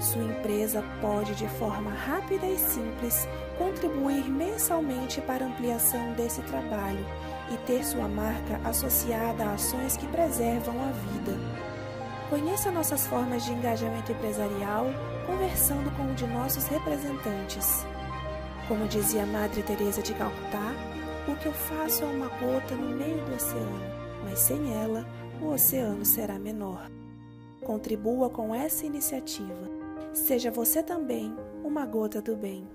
Sua empresa pode, de forma rápida e simples, contribuir mensalmente para a ampliação desse trabalho e ter sua marca associada a ações que preservam a vida. Conheça nossas formas de engajamento empresarial conversando com um de nossos representantes. Como dizia Madre Teresa de Calcutá, o que eu faço é uma gota no meio do oceano, mas sem ela, o oceano será menor. Contribua com essa iniciativa. Seja você também uma gota do bem.